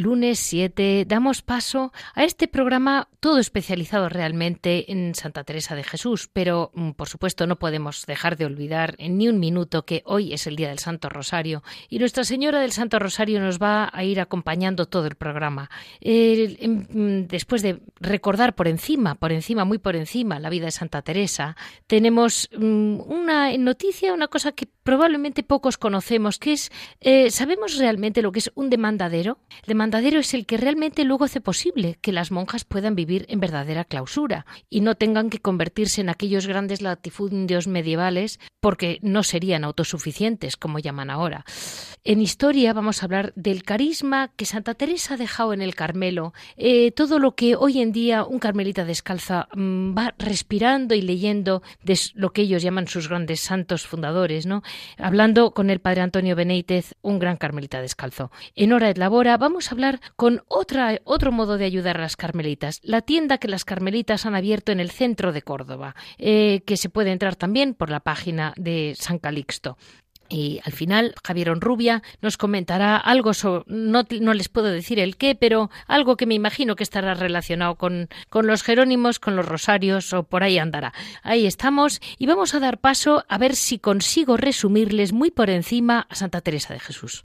Lunes 7, damos paso a este programa todo especializado realmente en Santa Teresa de Jesús, pero mm, por supuesto no podemos dejar de olvidar en ni un minuto que hoy es el Día del Santo Rosario y Nuestra Señora del Santo Rosario nos va a ir acompañando todo el programa. Em, mm, después de recordar por encima, por encima, muy por encima la vida de Santa Teresa, tenemos mm, una noticia, una cosa que probablemente pocos conocemos, que es, eh, ¿sabemos realmente lo que es un demandadero? El demandadero es el que realmente luego hace posible que las monjas puedan vivir en verdadera clausura y no tengan que convertirse en aquellos grandes latifundios medievales porque no serían autosuficientes, como llaman ahora. En historia vamos a hablar del carisma que Santa Teresa ha dejado en el Carmelo, eh, todo lo que hoy en día un carmelita descalza mm, va respirando y leyendo de lo que ellos llaman sus grandes santos fundadores, ¿no? Hablando con el padre Antonio Benítez, un gran carmelita descalzo. En Hora de Labora vamos a hablar con otra, otro modo de ayudar a las carmelitas, la tienda que las carmelitas han abierto en el centro de Córdoba, eh, que se puede entrar también por la página de San Calixto. Y al final, Javier Onrubia nos comentará algo sobre, no, no, les puedo decir el qué, pero algo que me imagino que estará relacionado con, con los Jerónimos, con los Rosarios o por ahí andará. Ahí estamos y vamos a dar paso a ver si consigo resumirles muy por encima a Santa Teresa de Jesús.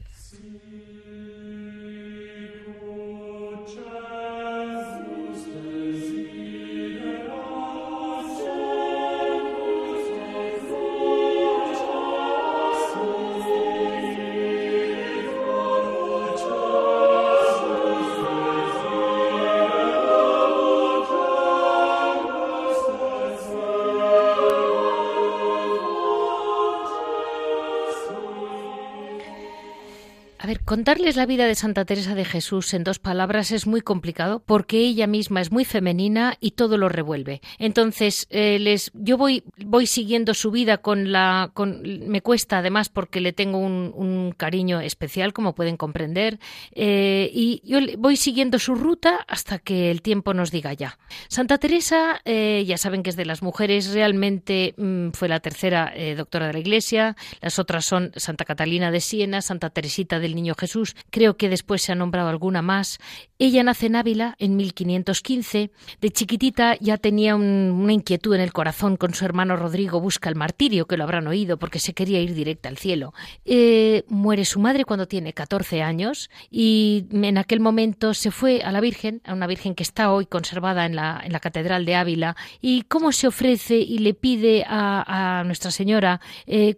Contarles la vida de Santa Teresa de Jesús en dos palabras es muy complicado porque ella misma es muy femenina y todo lo revuelve. Entonces, eh, les, yo voy, voy siguiendo su vida con la, con, me cuesta además porque le tengo un, cariño especial, como pueden comprender, eh, y yo voy siguiendo su ruta hasta que el tiempo nos diga ya. Santa Teresa, eh, ya saben que es de las mujeres, realmente mm, fue la tercera doctora de la Iglesia. Las otras son Santa Catalina de Siena, Santa Teresita del Niño Jesús, creo que después se ha nombrado alguna más. Ella nace en Ávila en 1515. De chiquitita ya tenía una inquietud en el corazón con su hermano Rodrigo, busca el martirio, que lo habrán oído porque se quería ir directa al cielo. Eh, muere su madre cuando tiene 14 años y en aquel momento se fue a la Virgen, a una Virgen que está hoy conservada en la, Catedral de Ávila, y cómo se ofrece y le pide a, Nuestra Señora, eh,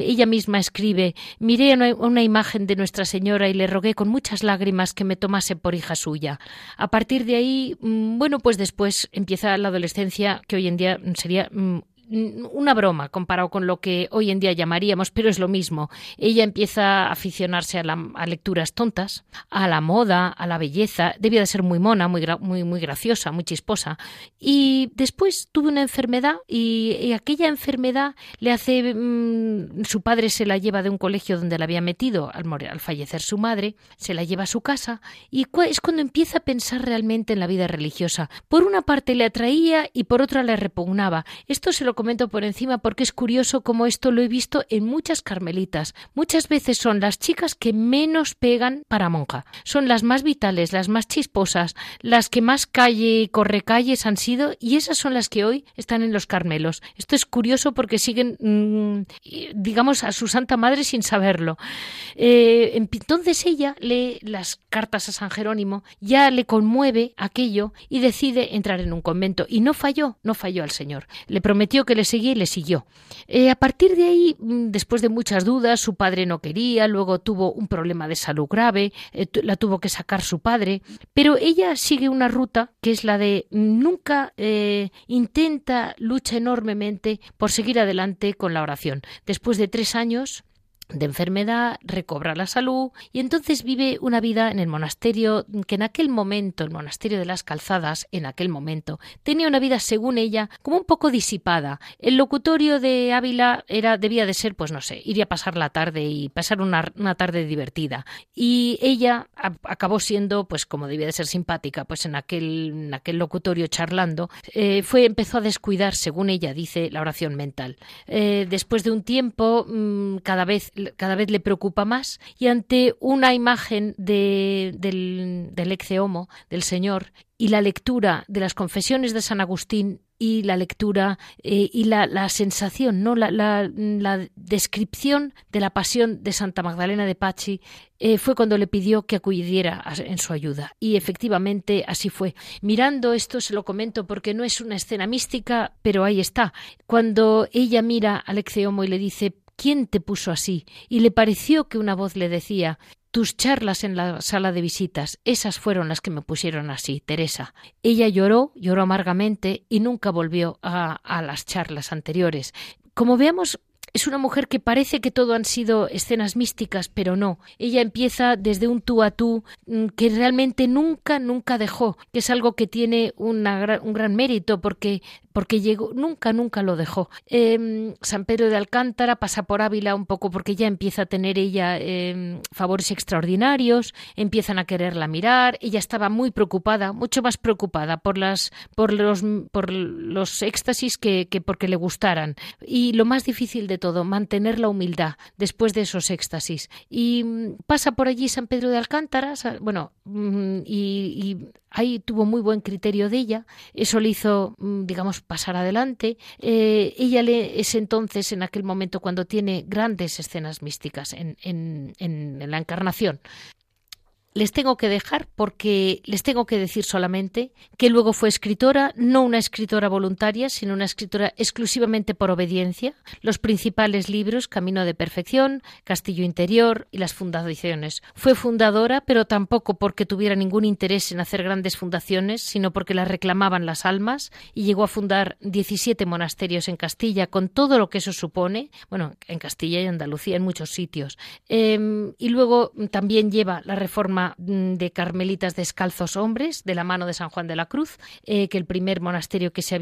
ella misma escribe, miré una, una imagen de Nuestra señora y le rogué con muchas lágrimas que me tomase por hija suya. A partir de ahí, mm, bueno, pues después empieza la adolescencia, que hoy en día sería mm, una broma comparado con lo que hoy en día llamaríamos, pero es lo mismo. Ella empieza a aficionarse a, lecturas tontas, a la moda, a la belleza. Debía de ser muy mona, muy, muy, muy graciosa, muy chisposa. Y después tuvo una enfermedad y, aquella enfermedad le hace... Mm, su padre se la lleva de un colegio donde la había metido al, al fallecer su madre, se la lleva a su casa y es cuando empieza a pensar realmente en la vida religiosa. Por una parte le atraía y por otra le repugnaba. Esto se lo comento por encima porque es curioso como esto lo he visto en muchas carmelitas. Muchas veces son las chicas que menos pegan para monja. Son las más vitales, las más chisposas, las que más calle y corre calles han sido y esas son las que hoy están en los Carmelos. Esto es curioso porque siguen, mm, digamos, a su Santa Madre sin saberlo. Eh, entonces ella lee las cartas a San Jerónimo, ya le conmueve aquello y decide entrar en un convento. Y no falló, no falló al Señor. Le prometió que le seguía y le siguió. Eh, a partir de ahí, mm, después de muchas dudas, su padre no quería, luego tuvo un problema de salud grave, eh, la tuvo que sacar su padre, pero ella sigue una ruta que es la de nunca eh, intenta, lucha enormemente por seguir adelante con la oración. Después de tres años, de enfermedad, recobra la salud y entonces vive una vida en el monasterio que en aquel momento, el monasterio de las calzadas, en aquel momento, tenía una vida, según ella, como un poco disipada. El locutorio de Ávila era, debía de ser, pues no sé, iría a pasar la tarde y pasar una, tarde divertida. Y ella acabó siendo, pues como debía de ser simpática, pues en aquel, en aquel locutorio charlando, eh, fue, empezó a descuidar, según ella dice, la oración mental. Eh, después de un tiempo, mm, cada vez cada vez le preocupa más y ante una imagen de, del, del homo, del Señor, y la lectura de las confesiones de San Agustín y la lectura eh, y la, sensación, ¿no? La, la, descripción de la pasión de Santa Magdalena de Pachi eh, fue cuando le pidió que acudiera en su ayuda. Y efectivamente así fue. Mirando esto se lo comento porque no es una escena mística, pero ahí está. Cuando ella mira al Homo y le dice ¿Quién te puso así? Y le pareció que una voz le decía tus charlas en la sala de visitas, esas fueron las que me pusieron así, Teresa. Ella lloró, lloró amargamente y nunca volvió a, a las charlas anteriores. Como veamos, es una mujer que parece que todo han sido escenas místicas, pero no. Ella empieza desde un tú a tú mm, que realmente nunca, nunca dejó, que es algo que tiene un gran mérito porque porque llegó, nunca, nunca lo dejó. Em, San Pedro de Alcántara pasa por Ávila un poco porque ya empieza a tener ella em, favores extraordinarios, empiezan a quererla mirar, ella estaba muy preocupada, mucho más preocupada por las, por los, por los éxtasis que, que porque le gustaran. Y lo más difícil de todo, mantener la humildad después de esos éxtasis. Y mm, pasa por allí San Pedro de Alcántara, bueno, mm, y, y ahí tuvo muy buen criterio de ella, eso le hizo, mm, digamos, pasar adelante. Eh, ella le, es entonces, en aquel momento, cuando tiene grandes escenas místicas en, en, en la encarnación les tengo que dejar porque les tengo que decir solamente que luego fue escritora, no una escritora voluntaria, sino una escritora exclusivamente por obediencia. Los principales libros, Camino de Perfección, Castillo Interior y las fundaciones. Fue fundadora, pero tampoco porque tuviera ningún interés en hacer grandes fundaciones, sino porque las reclamaban las almas y llegó a fundar 17 monasterios en Castilla, con todo lo que eso supone, bueno, en Castilla y Andalucía, en muchos sitios. Em, y luego también lleva la reforma Mm, de Carmelitas Descalzos Hombres, de la mano de San Juan de la Cruz, eh, que el primer monasterio que se,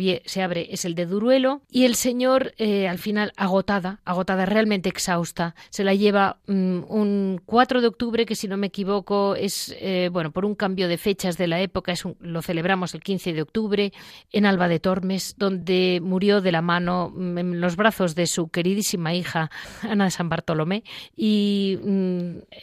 abre es el de Duruelo, y el Señor, eh, al final, agotada, agotada, realmente exhausta, se la lleva mm, un 4 de octubre, que si no me equivoco es, eh, bueno, por un cambio de fechas de la época, es lo celebramos el 15 de octubre, en Alba de Tormes, donde murió de la mano, mm, en los brazos de su queridísima hija, Ana de San Bartolomé, y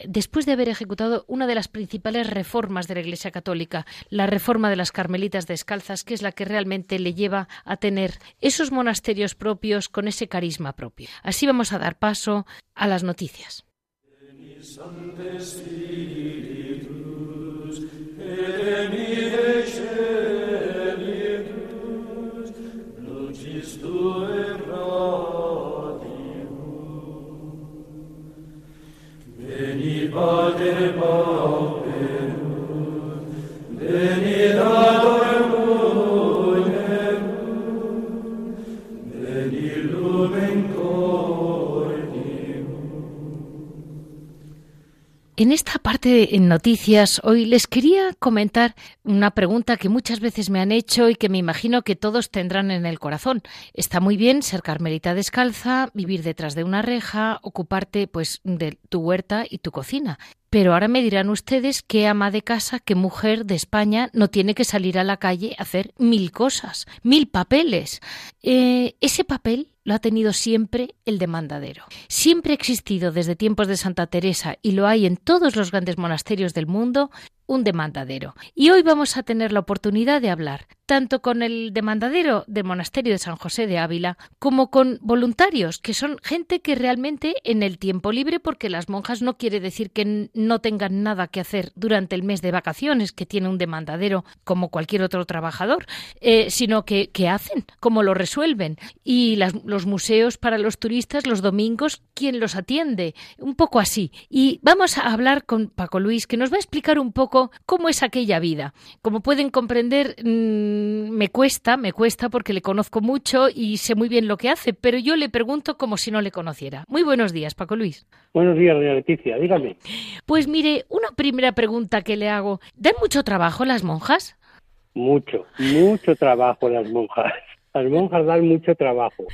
después de haber ejecutado una de las principales reformas de la Iglesia Católica, la reforma de las Carmelitas descalzas, que es la que realmente le lleva a tener esos monasterios propios con ese carisma propio. Así vamos a dar paso a las noticias. Iba de pauperum, venid adorem, En esta parte en noticias hoy les quería comentar una pregunta que muchas veces me han hecho y que me imagino que todos tendrán en el corazón. Está muy bien ser carmelita descalza, vivir detrás de una reja, ocuparte pues de tu huerta y tu cocina. Pero ahora me dirán ustedes qué ama de casa, qué mujer de España no tiene que salir a la calle a hacer mil cosas, mil papeles. Eh, ese papel lo ha tenido siempre el demandadero. Siempre ha existido desde tiempos de Santa Teresa y lo hay en todos los grandes monasterios del mundo un demandadero. Y hoy vamos a tener la oportunidad de hablar tanto con el demandadero del monasterio de San José de Ávila como con voluntarios, que son gente que realmente en el tiempo libre, porque las monjas no quiere decir que no tengan nada que hacer durante el mes de vacaciones, que tiene un demandadero como cualquier otro trabajador, eh, sino que, hacen, cómo lo resuelven. Y los museos para los turistas los domingos, ¿quién los atiende? Un poco así. Y vamos a hablar con Paco Luis, que nos va a explicar un poco cómo es aquella vida. Como pueden comprender, mm, me cuesta, me cuesta porque le conozco mucho y sé muy bien lo que hace, pero yo le pregunto como si no le conociera. Muy buenos días, Paco Luis. Buenos días, doña Leticia, dígame. Pues mire, una primera pregunta que le hago. ¿Dan mucho trabajo las monjas? Mucho, mucho trabajo las monjas. Las monjas dan mucho trabajo.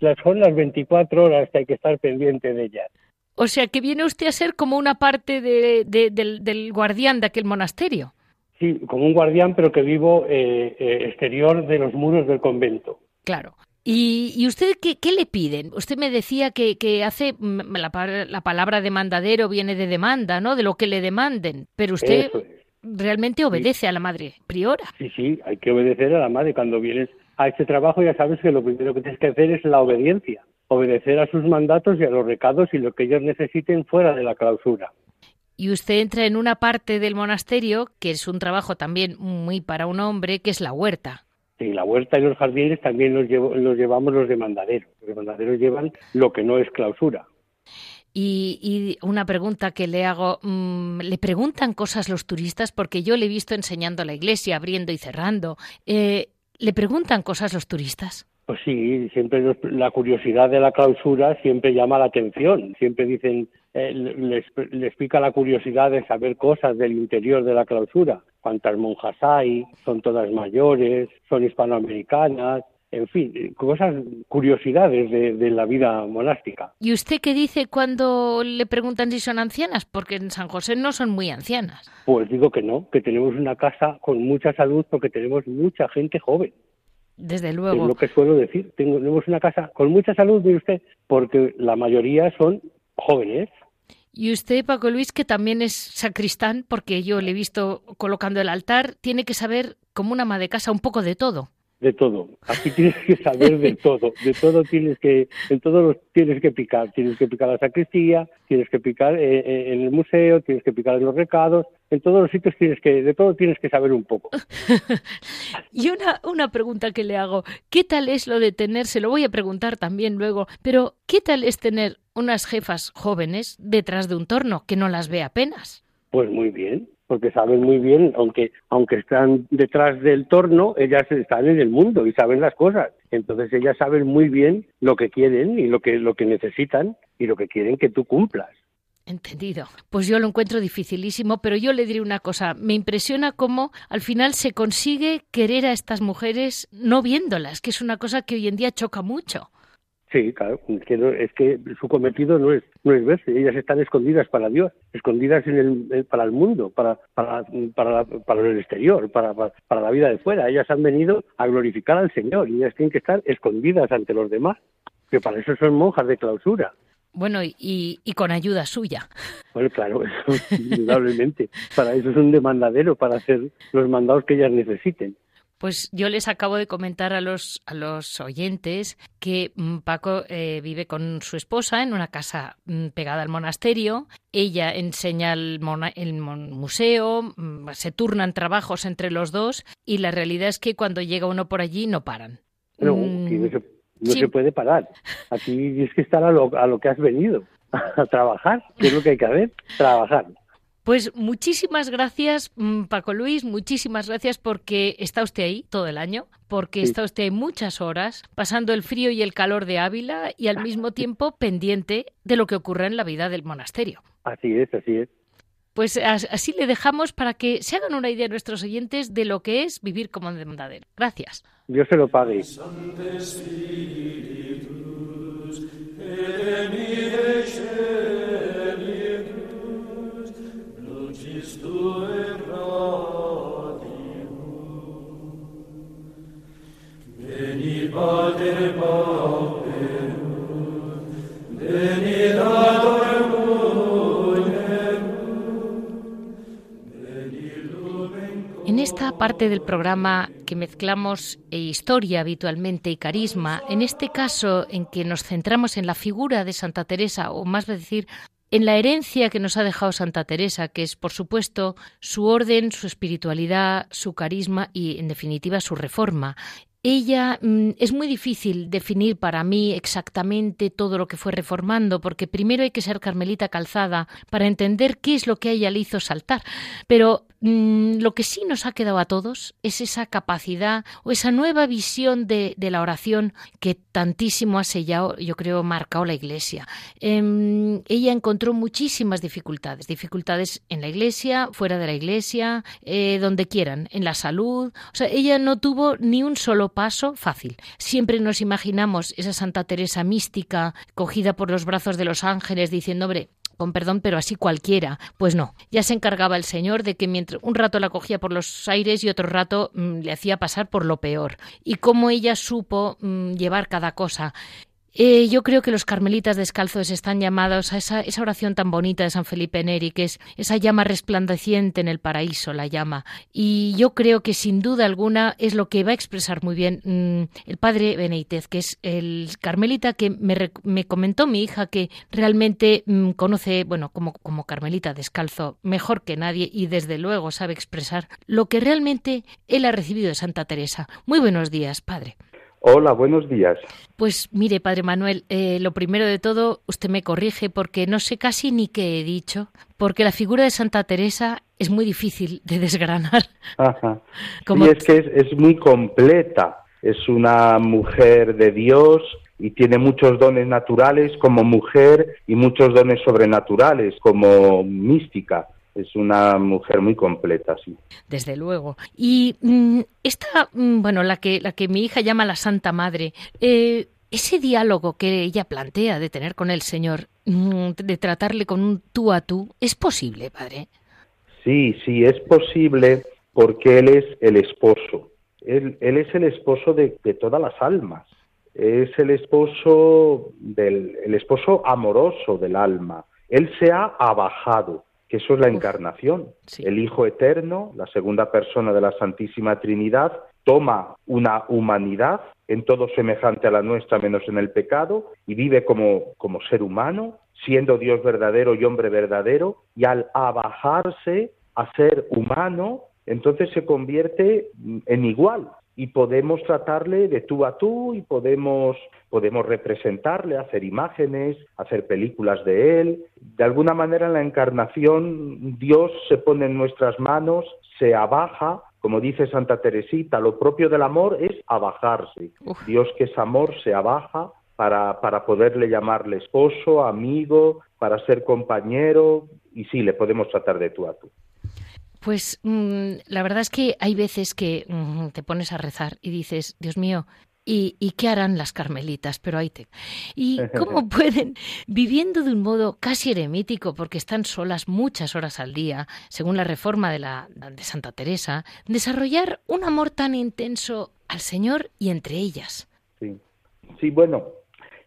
Las son las 24 horas que hay que estar pendiente de ellas. O sea, que viene usted a ser como una parte del, guardián de aquel monasterio. Sí, como un guardián, pero que vivo eh, eh, exterior de los muros del convento. Claro. ¿Y, usted qué, le piden? Usted me decía que, hace mm, la, la, palabra demandadero viene de demanda, ¿no? De lo que le demanden. Pero usted realmente obedece a la madre priora. Sí, sí, hay que obedecer a la madre. Cuando vienes a este trabajo ya sabes que lo primero que tienes que hacer es la obediencia obedecer a sus mandatos y a los recados y lo que ellos necesiten fuera de la clausura. Y usted entra en una parte del monasterio que es un trabajo también muy para un hombre, que es la huerta. Sí, la huerta y los jardines también los, llevamos los demandaderos. Los demandaderos llevan lo que no es clausura. Y, una pregunta que le hago, mm, ¿le preguntan cosas los turistas? Porque yo le he visto enseñando la iglesia, abriendo y cerrando. Eh, ¿Le preguntan cosas los turistas? Pues sí, siempre la curiosidad de la clausura siempre llama la atención. Siempre dicen, eh, les, les pica la curiosidad de saber cosas del interior de la clausura. Cuántas monjas hay, son todas mayores, son hispanoamericanas, en fin, cosas, curiosidades de, de, la vida monástica. ¿Y usted qué dice cuando le preguntan si son ancianas? Porque en San José no son muy ancianas. Pues digo que no, que tenemos una casa con mucha salud porque tenemos mucha gente joven. Desde luego. Es lo que suelo decir. Tenemos una casa con mucha salud, de usted, porque la mayoría son jóvenes. Y usted, Paco Luis, que también es sacristán, porque yo le he visto colocando el altar, tiene que saber, como una ama de casa, un poco de todo de todo. Aquí tienes que saber de todo, de todo tienes que, en todo tienes que picar. Tienes que picar la sacristía, tienes que picar eh, eh, en el museo, tienes que picar en los recados, en todos los sitios tienes que, de todo tienes que saber un poco. y una, una pregunta que le hago, ¿qué tal es lo de tener, se lo voy a preguntar también luego, pero ¿qué tal es tener unas jefas jóvenes detrás de un torno que no las ve apenas? Pues muy bien, porque saben muy bien, aunque, aunque están detrás del torno, ellas están en el mundo y saben las cosas. Entonces ellas saben muy bien lo que quieren y lo que, lo que necesitan y lo que quieren que tú cumplas. Entendido. Pues yo lo encuentro dificilísimo, pero yo le diré una cosa. Me impresiona cómo al final se consigue querer a estas mujeres no viéndolas, que es una cosa que hoy en día choca mucho. Sí, claro, es que, su cometido no es, no es verse, ellas están escondidas para Dios, escondidas en el, para el mundo, para, para, para, para el exterior, para, para, la vida de fuera. Ellas han venido a glorificar al Señor y ellas tienen que estar escondidas ante los demás, que para eso son monjas de clausura. Bueno, y, y con ayuda suya. Bueno, claro, eso, indudablemente. Para eso es un demandadero, para hacer los mandados que ellas necesiten. Pues yo les acabo de comentar a los, a los oyentes que mm, Paco eh, vive con su esposa en una casa mm, pegada al monasterio. Ella enseña el, el museo, mm, se turnan trabajos entre los dos y la realidad es que cuando llega uno por allí no paran. No, no, se, puede parar. Aquí tienes que estar a lo, a lo que has venido, a trabajar, que es lo que hay que hacer, trabajar. Pues muchísimas gracias, mm, Paco Luis, muchísimas gracias porque está usted ahí todo el año, porque está usted muchas horas pasando el frío y el calor de Ávila y al mismo tiempo pendiente de lo que ocurre en la vida del monasterio. Así es, así es. Pues así le dejamos para que se hagan una idea nuestros oyentes de lo que es vivir como demandadero. Gracias. Dios se lo pague. En esta parte del programa que mezclamos eh, historia habitualmente y carisma, en este caso en que nos centramos en la figura de Santa Teresa, o más decir, en la herencia que nos ha dejado Santa Teresa, que es, por supuesto, su orden, su espiritualidad, su carisma y, en definitiva, su reforma. Ella mm, es muy difícil definir para mí exactamente todo lo que fue reformando, porque primero hay que ser carmelita calzada para entender qué es lo que a ella le hizo saltar. Pero lo que sí nos ha quedado a todos es esa capacidad o esa nueva visión de, la oración que tantísimo ha sellado, yo creo, marcado la Iglesia. Em, ella encontró muchísimas dificultades, dificultades en la Iglesia, fuera de la Iglesia, eh, donde quieran, en la salud. O sea, ella no tuvo ni un solo paso fácil. Siempre nos imaginamos esa Santa Teresa mística, cogida por los brazos de los ángeles, diciendo, hombre, con perdón, pero así cualquiera. Pues no, ya se encargaba el Señor de que mientras un rato la cogía por los aires y otro rato mm, le hacía pasar por lo peor. Y cómo ella supo mm, llevar cada cosa. Eh, yo creo que los carmelitas descalzos están llamados a esa, oración tan bonita de San Felipe Neri, que es esa llama resplandeciente en el paraíso, la llama. Y yo creo que sin duda alguna es lo que va a expresar muy bien mm, el padre Benítez, que es el carmelita que me, comentó mi hija que realmente mm, conoce, bueno, como carmelita descalzo mejor que nadie y desde luego sabe expresar lo que realmente él ha recibido de Santa Teresa. Muy buenos días, padre. Hola, buenos días. Pues mire, Padre Manuel, eh, lo primero de todo, usted me corrige porque no sé casi ni qué he dicho, porque la figura de Santa Teresa es muy difícil de desgranar. Ajá. Y es que es, muy completa. Es una mujer de Dios y tiene muchos dones naturales como mujer y muchos dones sobrenaturales como mística es una mujer muy completa, sí. Desde luego. Y mm, esta, mm, bueno, la que, la que mi hija llama la Santa Madre, eh, ese diálogo que ella plantea de tener con el Señor, mm, de tratarle con un tú a tú, ¿es posible, padre? Sí, sí, es posible porque Él es el esposo. Él, él es el esposo de, de, todas las almas. Es el esposo del el esposo amoroso del alma. Él se ha abajado que eso es la encarnación. El Hijo Eterno, la segunda persona de la Santísima Trinidad, toma una humanidad en todo semejante a la nuestra menos en el pecado y vive como, como ser humano, siendo Dios verdadero y hombre verdadero, y al abajarse a ser humano, entonces se convierte en igual, y podemos tratarle de tú a tú y podemos, podemos representarle, hacer imágenes, hacer películas de él. De alguna manera en la encarnación Dios se pone en nuestras manos, se abaja, como dice Santa Teresita, lo propio del amor es abajarse. Dios que es amor se abaja para, para poderle llamarle esposo, amigo, para ser compañero y sí, le podemos tratar de tú a tú. Pues mm, la verdad es que hay veces que mm, te pones a rezar y dices, Dios mío, ¿y, qué harán las carmelitas? Pero ahí te... ¿Y cómo pueden, viviendo de un modo casi eremítico, porque están solas muchas horas al día, según la reforma de, la, de Santa Teresa, desarrollar un amor tan intenso al Señor y entre ellas? Sí, sí bueno,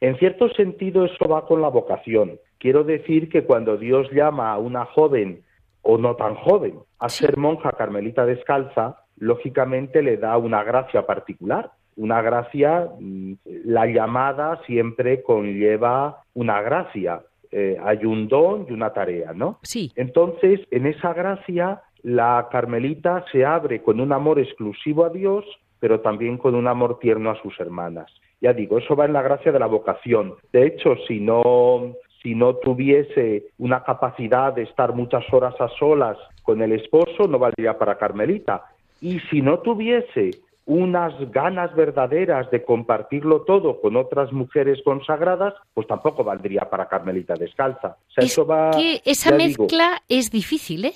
en cierto sentido eso va con la vocación. Quiero decir que cuando Dios llama a una joven o no tan joven a ser monja carmelita descalza, lógicamente le da una gracia particular. Una gracia, mm, la llamada siempre conlleva una gracia. Eh, hay un don y una tarea, ¿no? Sí. Entonces, en esa gracia, la carmelita se abre con un amor exclusivo a Dios, pero también con un amor tierno a sus hermanas. Ya digo, eso va en la gracia de la vocación. De hecho, si no si no tuviese una capacidad de estar muchas horas a solas con el esposo, no valdría para Carmelita. Y si no tuviese unas ganas verdaderas de compartirlo todo con otras mujeres consagradas, pues tampoco valdría para Carmelita descalza. eso va, que esa mezcla es difícil, ¿eh?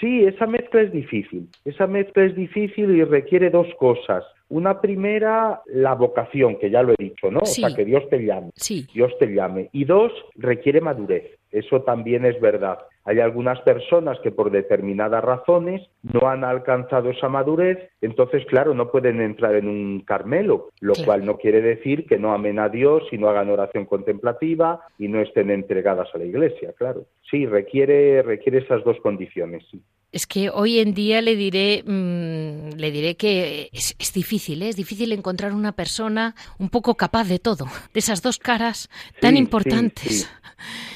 Sí, esa mezcla es difícil. Esa mezcla es difícil y requiere dos cosas. Una primera, la vocación, que ya lo he dicho, ¿no? O sea, que Dios te llame. Sí. Dios te llame. Y dos, requiere madurez. Eso también es verdad. Hay algunas personas que por determinadas razones no han alcanzado esa madurez, entonces, claro, no pueden entrar en un Carmelo, lo cual no quiere decir que no amen a Dios y no hagan oración contemplativa y no estén entregadas a la Iglesia, claro. Sí, requiere, requiere esas dos condiciones, sí. Es que hoy en día le diré, mm, le diré que es, difícil, ¿eh? es difícil encontrar una persona un poco capaz de todo, de esas dos caras tan importantes.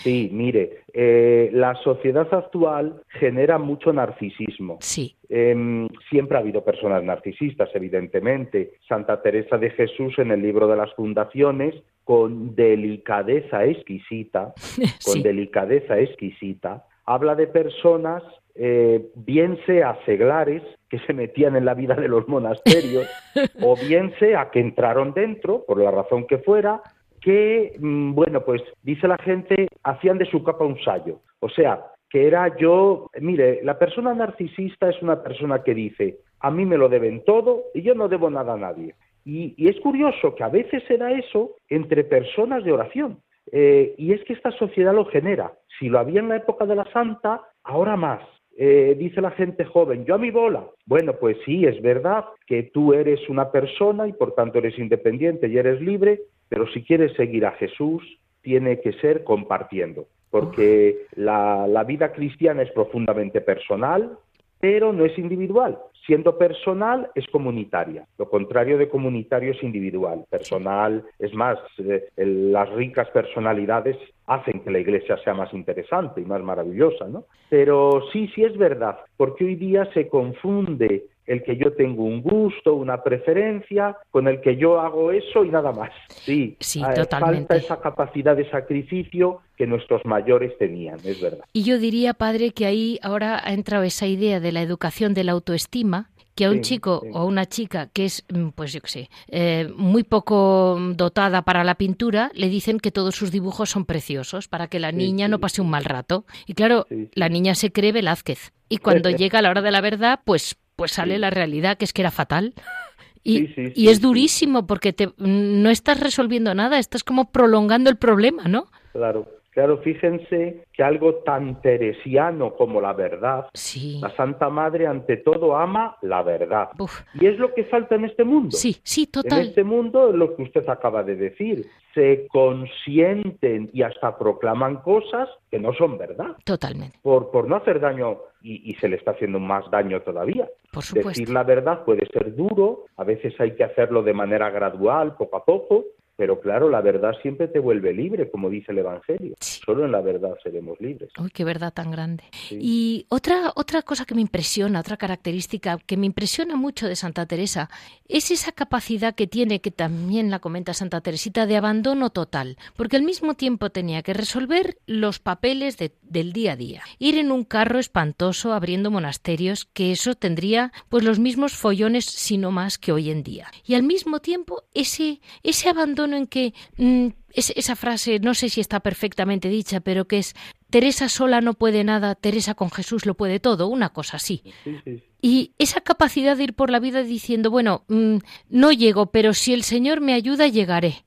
Sí, mire, eh, la sociedad actual genera mucho narcisismo. Sí. Em, siempre ha habido personas narcisistas, evidentemente. Santa Teresa de Jesús en el libro de las fundaciones, con delicadeza exquisita, con delicadeza exquisita, habla de personas eh, bien sea seglares que se metían en la vida de los monasterios, o bien sea que entraron dentro, por la razón que fuera, que, mm, bueno, pues dice la gente, hacían de su capa un sallo. O sea, que era yo, mire, la persona narcisista es una persona que dice, a mí me lo deben todo y yo no debo nada a nadie. Y, es curioso que a veces era eso entre personas de oración. Eh, y es que esta sociedad lo genera. Si lo había en la época de la Santa, ahora más. Eh, dice la gente joven, yo a mi bola. Bueno, pues sí, es verdad que tú eres una persona y por tanto eres independiente y eres libre, pero si quieres seguir a Jesús, tiene que ser compartiendo, porque la, la vida cristiana es profundamente personal, pero no es individual. Siendo personal es comunitaria. Lo contrario de comunitario es individual. Personal, es más, eh, las ricas personalidades hacen que la iglesia sea más interesante y más maravillosa, ¿no? Pero sí, sí es verdad, porque hoy día se confunde el que yo tengo un gusto, una preferencia, con el que yo hago eso y nada más. Sí, sí eh, totalmente. falta esa capacidad de sacrificio que nuestros mayores tenían, es verdad. Y yo diría, padre, que ahí ahora ha entrado esa idea de la educación de la autoestima, que a un chico o a una chica que es, mm, pues yo qué sé, eh, muy poco dotada para la pintura, le dicen que todos sus dibujos son preciosos para que la niña no pase un mal rato. Y claro, la niña se cree Velázquez. Y cuando llega la hora de la verdad, pues pues sale la realidad que es que era fatal. Y, y es durísimo porque te, no estás resolviendo nada, estás como prolongando el problema, ¿no? Claro. Claro, fíjense que algo tan teresiano como la verdad, la Santa Madre ante todo ama la verdad. Y es lo que falta en este mundo. Sí, sí, total. En este mundo es lo que usted acaba de decir. Se consienten y hasta proclaman cosas que no son verdad. Totalmente. Por, por no hacer daño y, y se le está haciendo más daño todavía. Por supuesto. Decir la verdad puede ser duro, a veces hay que hacerlo de manera gradual, poco a poco, pero claro, la verdad siempre te vuelve libre, como dice el Evangelio. Solo en la verdad seremos libres. Uy, qué verdad tan grande. Y otra, otra cosa que me impresiona, otra característica que me impresiona mucho de Santa Teresa, es esa capacidad que tiene, que también la comenta Santa Teresita, de abandono total. Porque al mismo tiempo tenía que resolver los papeles del día a día. Ir en un carro espantoso abriendo monasterios, que eso tendría pues los mismos follones, sino más que hoy en día. Y al mismo tiempo ese, ese abandono en que mm, esa frase, no sé si está perfectamente dicha, pero que es Teresa sola no puede nada, Teresa con Jesús lo puede todo, una cosa así. Y esa capacidad de ir por la vida diciendo, bueno, mm, no llego, pero si el Señor me ayuda, llegaré.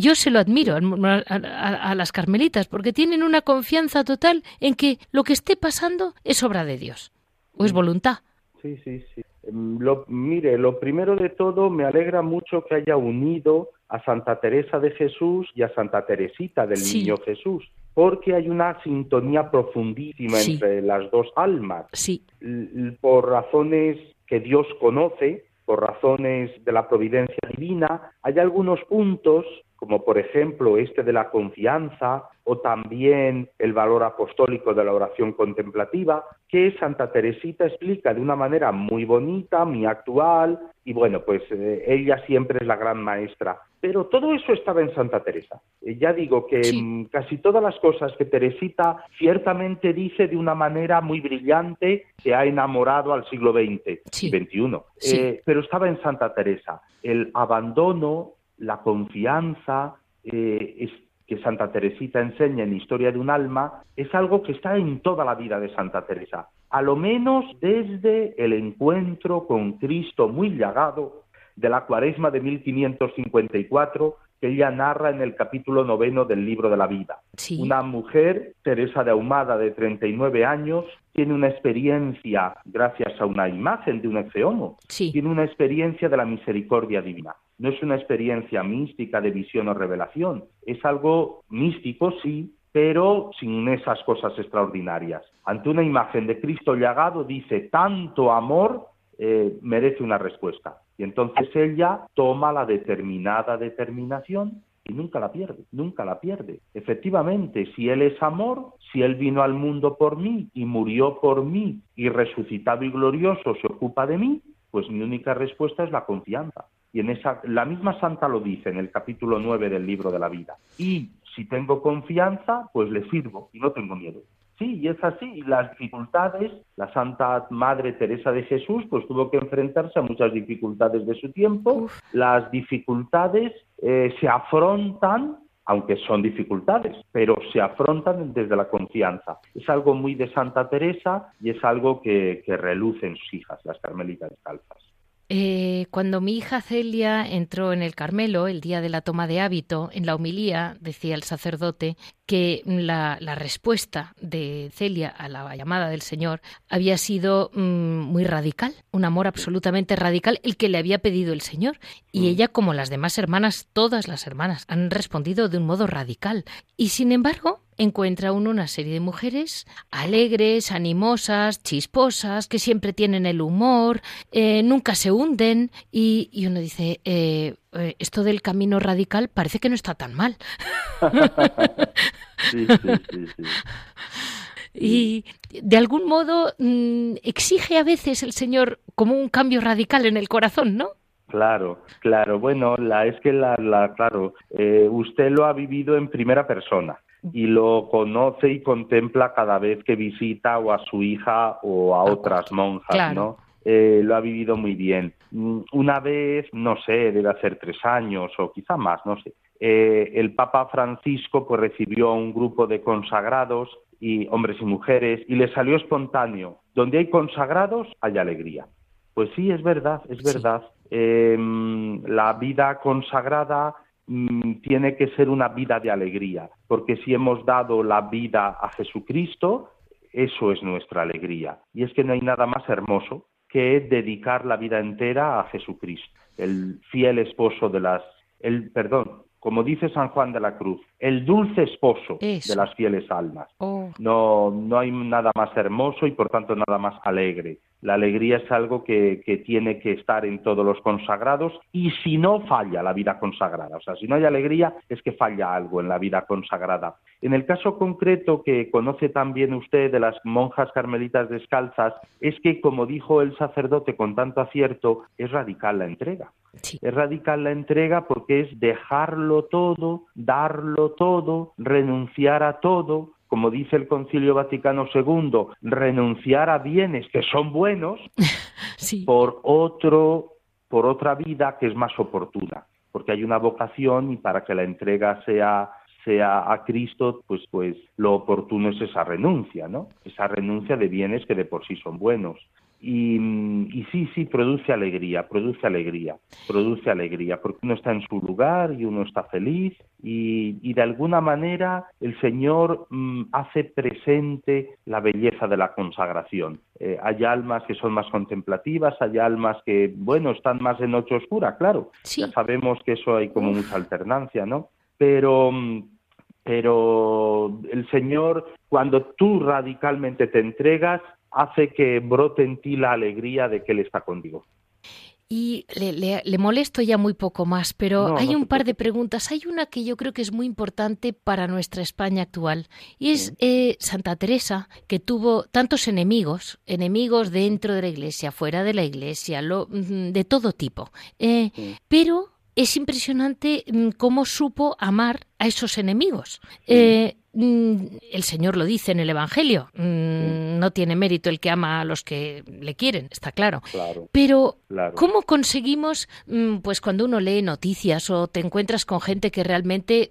Yo se lo admiro a, las carmelitas, porque tienen una confianza total en que lo que esté pasando es obra de Dios, o es voluntad. Sí, sí, sí. Em, lo, mire, lo primero de todo, me alegra mucho que haya unido a Santa Teresa de Jesús y a Santa Teresita del Niño Jesús, porque hay una sintonía profundísima entre las dos almas. Sí. Por razones que Dios conoce, por razones de la providencia divina, hay algunos puntos como por ejemplo este de la confianza o también el valor apostólico de la oración contemplativa, que Santa Teresita explica de una manera muy bonita, muy actual, y bueno, pues eh, ella siempre es la gran maestra. Pero todo eso estaba en Santa Teresa. Eh, ya digo que mm, casi todas las cosas que Teresita ciertamente dice de una manera muy brillante se ha enamorado al siglo XX y XXI. Eh, pero estaba en Santa Teresa. El abandono, la confianza eh, que Santa Teresita enseña en Historia de un alma es algo que está en toda la vida de Santa Teresa, a lo menos desde el encuentro con Cristo muy llagado de la cuaresma de 1554, que ella narra en el capítulo noveno del libro de la vida. Una mujer, Teresa de Ahumada, de 39 años, tiene una experiencia, gracias a una imagen de un exeomo, tiene una experiencia de la misericordia divina. No es una experiencia mística de visión o revelación, es algo místico, sí, pero sin esas cosas extraordinarias. Ante una imagen de Cristo llagado dice, tanto amor eh, merece una respuesta. Y entonces ella toma la determinada determinación y nunca la pierde, nunca la pierde. Efectivamente, si Él es amor, si Él vino al mundo por mí y murió por mí y resucitado y glorioso se ocupa de mí, pues mi única respuesta es la confianza. Y en esa, la misma santa lo dice en el capítulo 9 del libro de la vida. Y si tengo confianza, pues le sirvo y no tengo miedo. Sí, y es así. Y las dificultades, la Santa Madre Teresa de Jesús, pues tuvo que enfrentarse a muchas dificultades de su tiempo. Las dificultades eh, se afrontan aunque son dificultades, pero se afrontan desde la confianza. Es algo muy de Santa Teresa y es algo que, que reluce en sus hijas, las carmelitas descalzas. Eh, cuando mi hija Celia entró en el Carmelo el día de la toma de hábito, en la homilía decía el sacerdote que la, respuesta de Celia a la llamada del Señor había sido mm, muy radical, un amor absolutamente radical, el que le había pedido el Señor. Y mm. ella, como las demás hermanas, todas las hermanas, han respondido de un modo radical. Y sin embargo, encuentra uno una serie de mujeres alegres, animosas, chisposas, que siempre tienen el humor, eh, nunca se hunden y, uno dice, eh, eh, esto del camino radical parece que no está tan mal. sí, sí, sí, Y de algún modo mm, exige a veces el Señor como un cambio radical en el corazón, ¿no? Claro, claro. Bueno, la es que la, la claro, usted lo ha vivido en primera persona y lo conoce y contempla cada vez que visita o a su hija o a otras monjas, ¿no? Eh, lo ha vivido muy bien. Mm, una vez, no sé, debe hacer tres años o quizá más, no sé. Eh, el Papa Francisco pues recibió a un grupo de consagrados y hombres y mujeres y le salió espontáneo. Donde hay consagrados hay alegría. Pues sí, es verdad, es verdad. Em, la vida consagrada Mm, tiene que ser una vida de alegría, porque si hemos dado la vida a Jesucristo, eso es nuestra alegría. Y es que no hay nada más hermoso que dedicar la vida entera a Jesucristo, el fiel esposo de las, el, perdón, como dice San Juan de la Cruz, el dulce esposo de las fieles almas. Oh. No, no hay nada más hermoso y por tanto nada más alegre. La alegría es algo que, tiene que estar en todos los consagrados y si no falla la vida consagrada, o sea, si no hay alegría es que falla algo en la vida consagrada. En el caso concreto que conoce también usted de las monjas carmelitas descalzas, es que, como dijo el sacerdote con tanto acierto, es radical la entrega. Es radical la entrega porque es dejarlo todo, darlo todo, renunciar a todo, como dice el Concilio Vaticano II, renunciar a bienes que son buenos por otro, por otra vida que es más oportuna, porque hay una vocación y para que la entrega sea sea a Cristo, pues pues lo oportuno es esa renuncia, ¿no? Esa renuncia de bienes que de por sí son buenos. Y, sí, sí, produce alegría, produce alegría, produce alegría, porque uno está en su lugar y uno está feliz y, de alguna manera el Señor mm, hace presente la belleza de la consagración. Eh, hay almas que son más contemplativas, hay almas que, bueno, están más en noche oscura, claro. Ya sabemos que eso hay como mucha alternancia, ¿no? Pero mm, pero el Señor, cuando tú radicalmente te entregas, hace que brote en ti la alegría de que Él está contigo. Y le, molesto ya muy poco más, pero hay un par de preguntas. Hay una que yo creo que es muy importante para nuestra España actual. Y es eh, Santa Teresa, que tuvo tantos enemigos, enemigos dentro de la iglesia, fuera de la iglesia, mm, de todo tipo. Eh, pero es impresionante mm, cómo supo amar a esos enemigos. Eh, el Señor lo dice en el Evangelio, mm, no tiene mérito el que ama a los que le quieren, está claro. Pero ¿cómo conseguimos, mm, pues cuando uno lee noticias o te encuentras con gente que realmente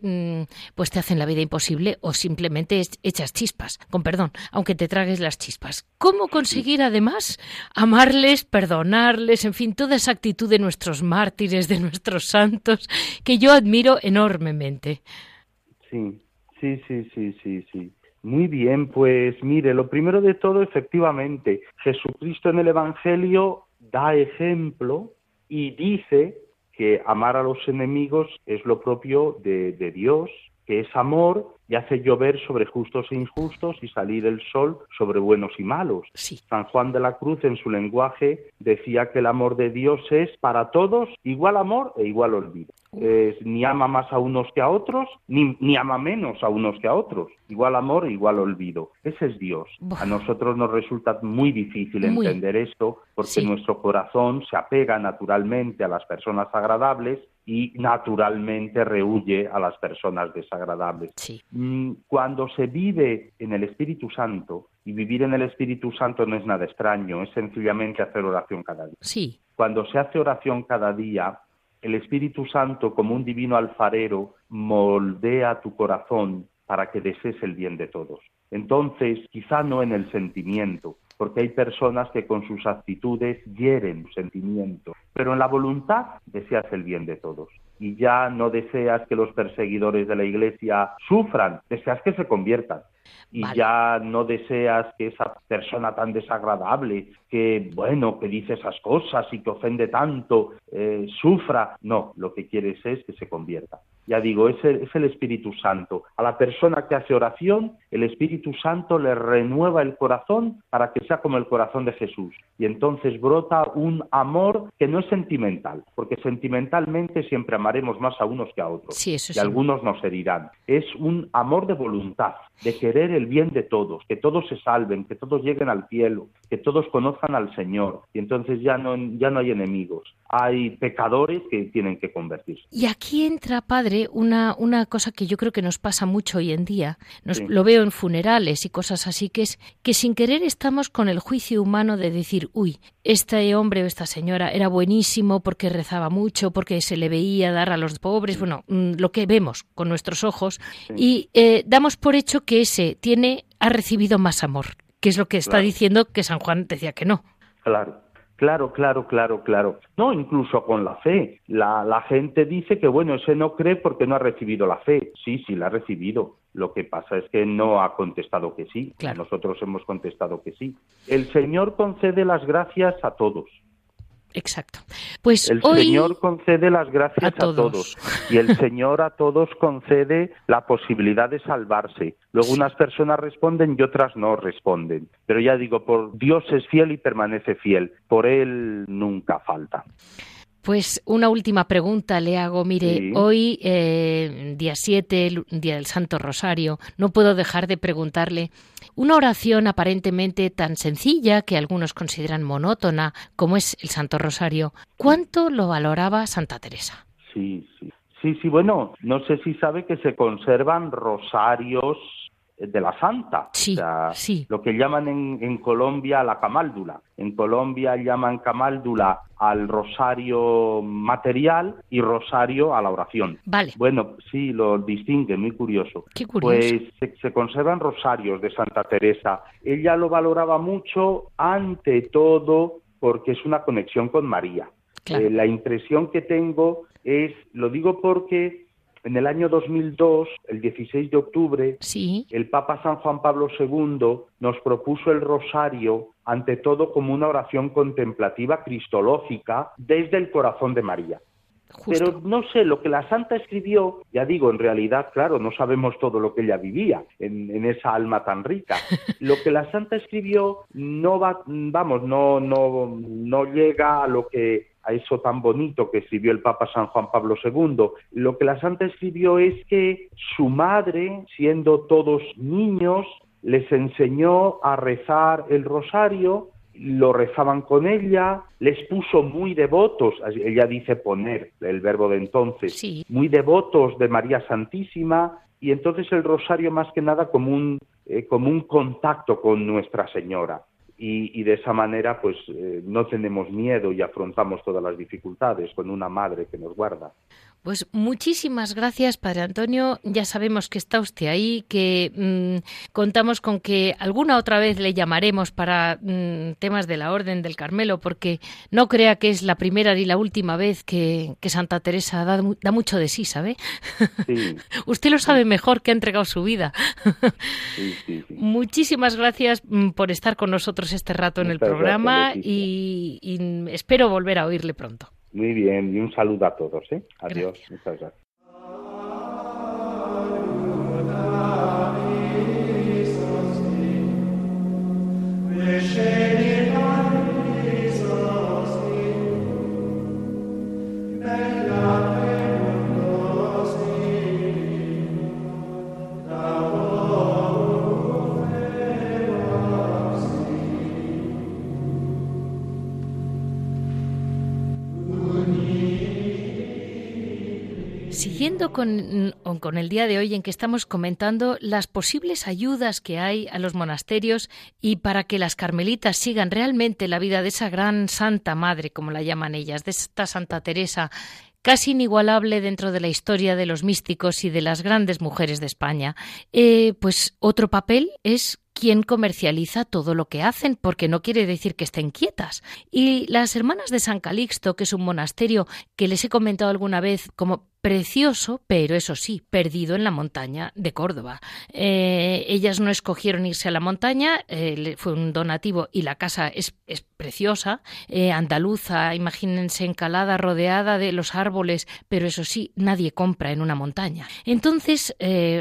pues te hacen la vida imposible o simplemente echas chispas, con perdón, aunque te tragues las chispas? ¿Cómo conseguir además amarles, perdonarles, en fin, toda esa actitud de nuestros mártires, de nuestros santos, que yo admiro enormemente? Sí, sí, sí, sí, sí, sí. Muy bien, pues mire, lo primero de todo, efectivamente, Jesucristo en el Evangelio da ejemplo y dice que amar a los enemigos es lo propio de, de Dios, que es amor y hace llover sobre justos e injustos y salir el sol sobre buenos y malos. San Juan de la Cruz en su lenguaje decía que el amor de Dios es para todos igual amor e igual olvido. Ni ama más a unos que a otros, ni, ni, ama menos a unos que a otros. Igual amor igual olvido. Ese es Dios. A nosotros nos resulta muy difícil entender esto porque nuestro corazón se apega naturalmente a las personas agradables y naturalmente rehuye a las personas desagradables. Mm, cuando se vive en el Espíritu Santo, y vivir en el Espíritu Santo no es nada extraño, es sencillamente hacer oración cada día. Sí. Cuando se hace oración cada día, el Espíritu Santo, como un divino alfarero, moldea tu corazón para que desees el bien de todos. Entonces, quizá no en el sentimiento, porque hay personas que con sus actitudes hieren sentimiento, pero en la voluntad deseas el bien de todos. Y ya no deseas que los perseguidores de la Iglesia sufran, deseas que se conviertan y ya no deseas que esa persona tan desagradable, que bueno, que dice esas cosas y que ofende tanto, eh, sufra. No, lo que quieres es que se convierta. Ya digo, es el, es el Espíritu Santo. A la persona que hace oración, el Espíritu Santo le renueva el corazón para que sea como el corazón de Jesús. Y entonces brota un amor que no es sentimental, porque sentimentalmente siempre amaremos más a unos que a otros. y algunos nos herirán. Es un amor de voluntad, de querer el bien de todos, que todos se salven, que todos lleguen al cielo, que todos conozcan al Señor. Y entonces ya no, ya no hay enemigos, hay pecadores que tienen que convertirse. Y aquí entra, padre, una, una cosa que yo creo que nos pasa mucho hoy en día. Nos, Lo veo en funerales y cosas así, que es que sin querer estamos con el juicio humano de decir, uy, este hombre o esta señora era buenísimo porque rezaba mucho, porque se le veía dar a los pobres, bueno, mm, lo que vemos con nuestros ojos, y eh, damos por hecho que ese tiene, ha recibido más amor, que es lo que está diciendo que San Juan decía que no. Claro. Claro, claro, claro, claro. No, incluso con la fe. La, la, gente dice que, bueno, ese no cree porque no ha recibido la fe. Sí, sí, la ha recibido. Lo que pasa es que no ha contestado que sí. Nosotros hemos contestado que sí. El Señor concede las gracias a todos. Exacto. Pues el Señor concede las gracias a todos. y el Señor a todos concede la posibilidad de salvarse. Luego unas personas responden y otras no responden. Pero ya digo, por Dios es fiel y permanece fiel. Por él nunca falta. Pues una última pregunta le hago. Mire, hoy, eh, día 7, día del Santo Rosario, no puedo dejar de preguntarle una oración aparentemente tan sencilla que algunos consideran monótona como es el Santo Rosario. ¿Cuánto lo valoraba Santa Teresa? Sí, sí. Sí, sí, bueno, no sé si sabe que se conservan rosarios de la santa, sí, sí. lo que llaman en, Colombia la camáldula. En Colombia llaman camáldula al rosario material y rosario a la oración. Vale. Bueno, sí, lo distingue, muy curioso. Qué curioso. Pues se, conservan rosarios de Santa Teresa. Ella lo valoraba mucho, ante todo, porque es una conexión con María. Eh, la impresión que tengo es, lo digo porque en el año 2002, el 16 de octubre, el Papa San Juan Pablo II nos propuso el rosario ante todo como una oración contemplativa cristológica desde el corazón de María. Pero no sé, lo que la santa escribió, ya digo, en realidad, claro, no sabemos todo lo que ella vivía en, en esa alma tan rica. Lo que la santa escribió no va, vamos, no, no, no llega a lo que a eso tan bonito que escribió el Papa San Juan Pablo II. Lo que la santa escribió es que su madre, siendo todos niños, les enseñó a rezar el rosario lo rezaban con ella, les puso muy devotos, ella dice poner el verbo de entonces, muy devotos de María Santísima, y entonces el rosario más que nada como un, eh, como un contacto con Nuestra Señora. Y, de esa manera pues eh, no tenemos miedo y afrontamos todas las dificultades con una madre que nos guarda. Pues muchísimas gracias, Padre Antonio. Ya sabemos que está usted ahí, que mm, contamos con que alguna otra vez le llamaremos para mm, temas de la Orden del Carmelo, porque no crea que es la primera ni la última vez que, Santa Teresa da, mucho de sí, ¿sabe? usted lo sabe mejor que ha entregado su vida. Muchísimas gracias mm, por estar con nosotros este rato en el programa y espero volver a oírle pronto. Muy bien, y un saludo a todos. ¿eh? Adiós, muchas gracias. Con, con, el día de hoy en que estamos comentando las posibles ayudas que hay a los monasterios y para que las carmelitas sigan realmente la vida de esa gran Santa Madre, como la llaman ellas, de esta Santa Teresa, casi inigualable dentro de la historia de los místicos y de las grandes mujeres de España, eh, pues otro papel es quien comercializa todo lo que hacen, porque no quiere decir que estén quietas. Y las hermanas de San Calixto, que es un monasterio que les he comentado alguna vez como precioso, pero eso sí, perdido en la montaña de Córdoba. Eh, ellas no escogieron irse a la montaña, eh, fue un donativo y la casa es, preciosa, eh, andaluza, imagínense encalada, rodeada de los árboles, pero eso sí, nadie compra en una montaña. Entonces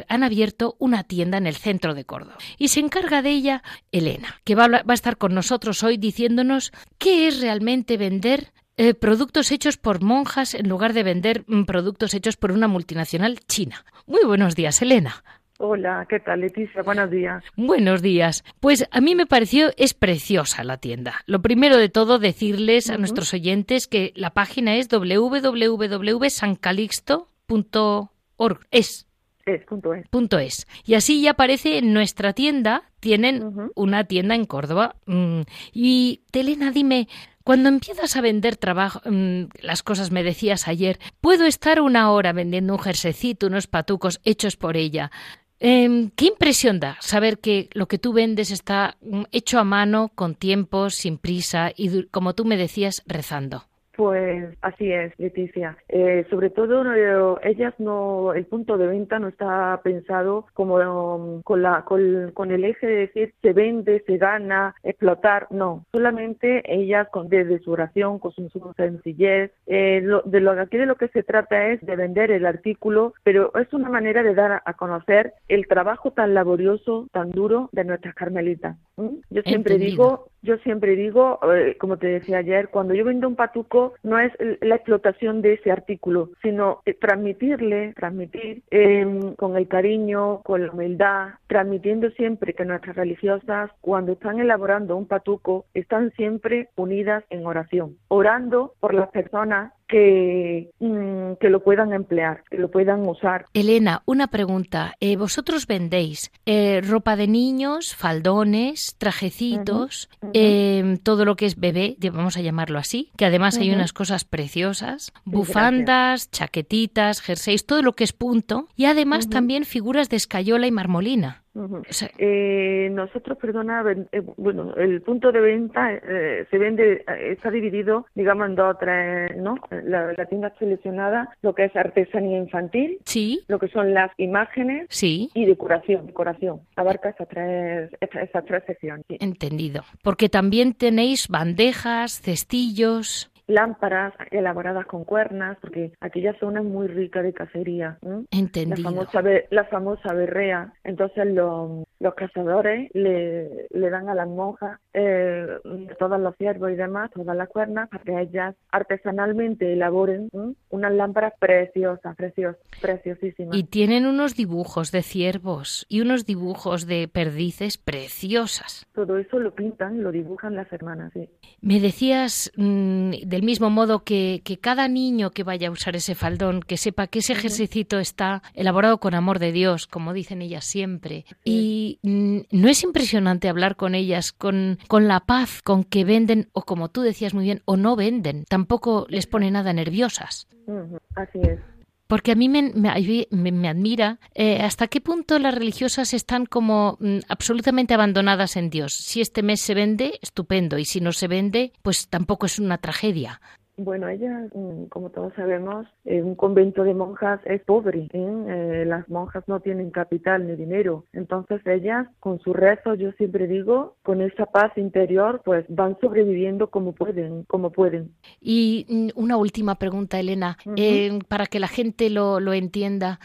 han abierto una tienda en el centro de Córdoba y se encarga de ella Elena, que va a estar con nosotros hoy diciéndonos qué es realmente vender eh, productos hechos por monjas en lugar de vender mm, productos hechos por una multinacional china. Muy buenos días, Elena. Hola, ¿qué tal, Leticia? Buenos días. Buenos días. Pues a mí me pareció es preciosa la tienda. Lo primero de todo decirles a nuestros oyentes que la página es www.sancalixto.org. Es es, punto es. Punto es. Y así ya aparece en nuestra tienda. Tienen una tienda en Córdoba. Mm, y Elena, dime, cuando empiezas a vender trabajo, mm, las cosas me decías ayer, puedo estar una hora vendiendo un jersecito, unos patucos hechos por ella. Em, ¿Qué impresión da saber que lo que tú vendes está mm, hecho a mano, con tiempo, sin prisa y, como tú me decías, rezando? Pues así es, Leticia. Eh, sobre todo, eh, ellas no, el punto de venta no está pensado como um, con, la, con, el eje de decir se vende, se gana, explotar. No, solamente ellas con, desde su oración, con su, sencillez. Eh, de lo aquí de lo que se trata es de vender el artículo, pero es una manera de dar a conocer el trabajo tan laborioso, tan duro de nuestras carmelitas. Yo siempre digo yo siempre digo, eh, como te decía ayer, cuando yo vendo un patuco no es la explotación de ese artículo, sino eh, transmitirle, transmitir em, con el cariño, con la humildad, transmitiendo siempre que nuestras religiosas, cuando están elaborando un patuco, están siempre unidas en oración, orando por las personas que, mm, que, lo puedan emplear, que lo puedan usar. Elena, una pregunta. Eh, ¿Vosotros vendéis eh, ropa de niños, faldones, trajecitos, em, todo lo que es bebé, vamos a llamarlo así, que además hay unas cosas preciosas, bufandas, chaquetitas, jerseys, todo lo que es punto, y además también figuras de escayola y marmolina? Eh, nosotros, perdona, eh, bueno, el punto de venta eh, se vende, eh, está dividido, digamos, en dos o tres, ¿no? La, tienda seleccionada, lo que es artesanía infantil, sí. lo que son las imágenes sí. y decoración, decoración. Abarca esas tres, esas tres secciones. Entendido. Porque también tenéis bandejas, cestillos lámparas elaboradas con cuernas, porque aquella zona es muy rica de cacería. Entendido. La famosa, la famosa berrea. Entonces los, los cazadores le, le dan a las monjas eh, todos los ciervos y demás, todas las cuernas, para que ellas artesanalmente elaboren unas lámparas preciosas, preciosas, preciosísimas. Y tienen unos dibujos de ciervos y unos dibujos de perdices preciosas. Todo eso lo pintan lo dibujan las hermanas, sí. Me decías, mm, del mismo modo, que, que, cada niño que vaya a usar ese faldón, que sepa que ese ejercicio está elaborado con amor de Dios, como dicen ellas siempre. Y no es impresionante hablar con ellas, con, con la paz con que venden, o como tú decías muy bien, o no venden. Tampoco les pone nada nerviosas. Así es porque a mí me, me, admira eh, hasta qué punto las religiosas están como mm, absolutamente abandonadas en Dios. Si este mes se vende, estupendo, y si no se vende, pues tampoco es una tragedia. Bueno, ella, mm, como todos sabemos, eh, un convento de monjas es pobre. ¿eh? ¿eh? las monjas no tienen capital ni dinero. Entonces ellas, con su rezo, yo siempre digo, con esa paz interior, pues van sobreviviendo como pueden, como pueden. Y mm, una última pregunta, Elena, eh, para que la gente lo, lo entienda.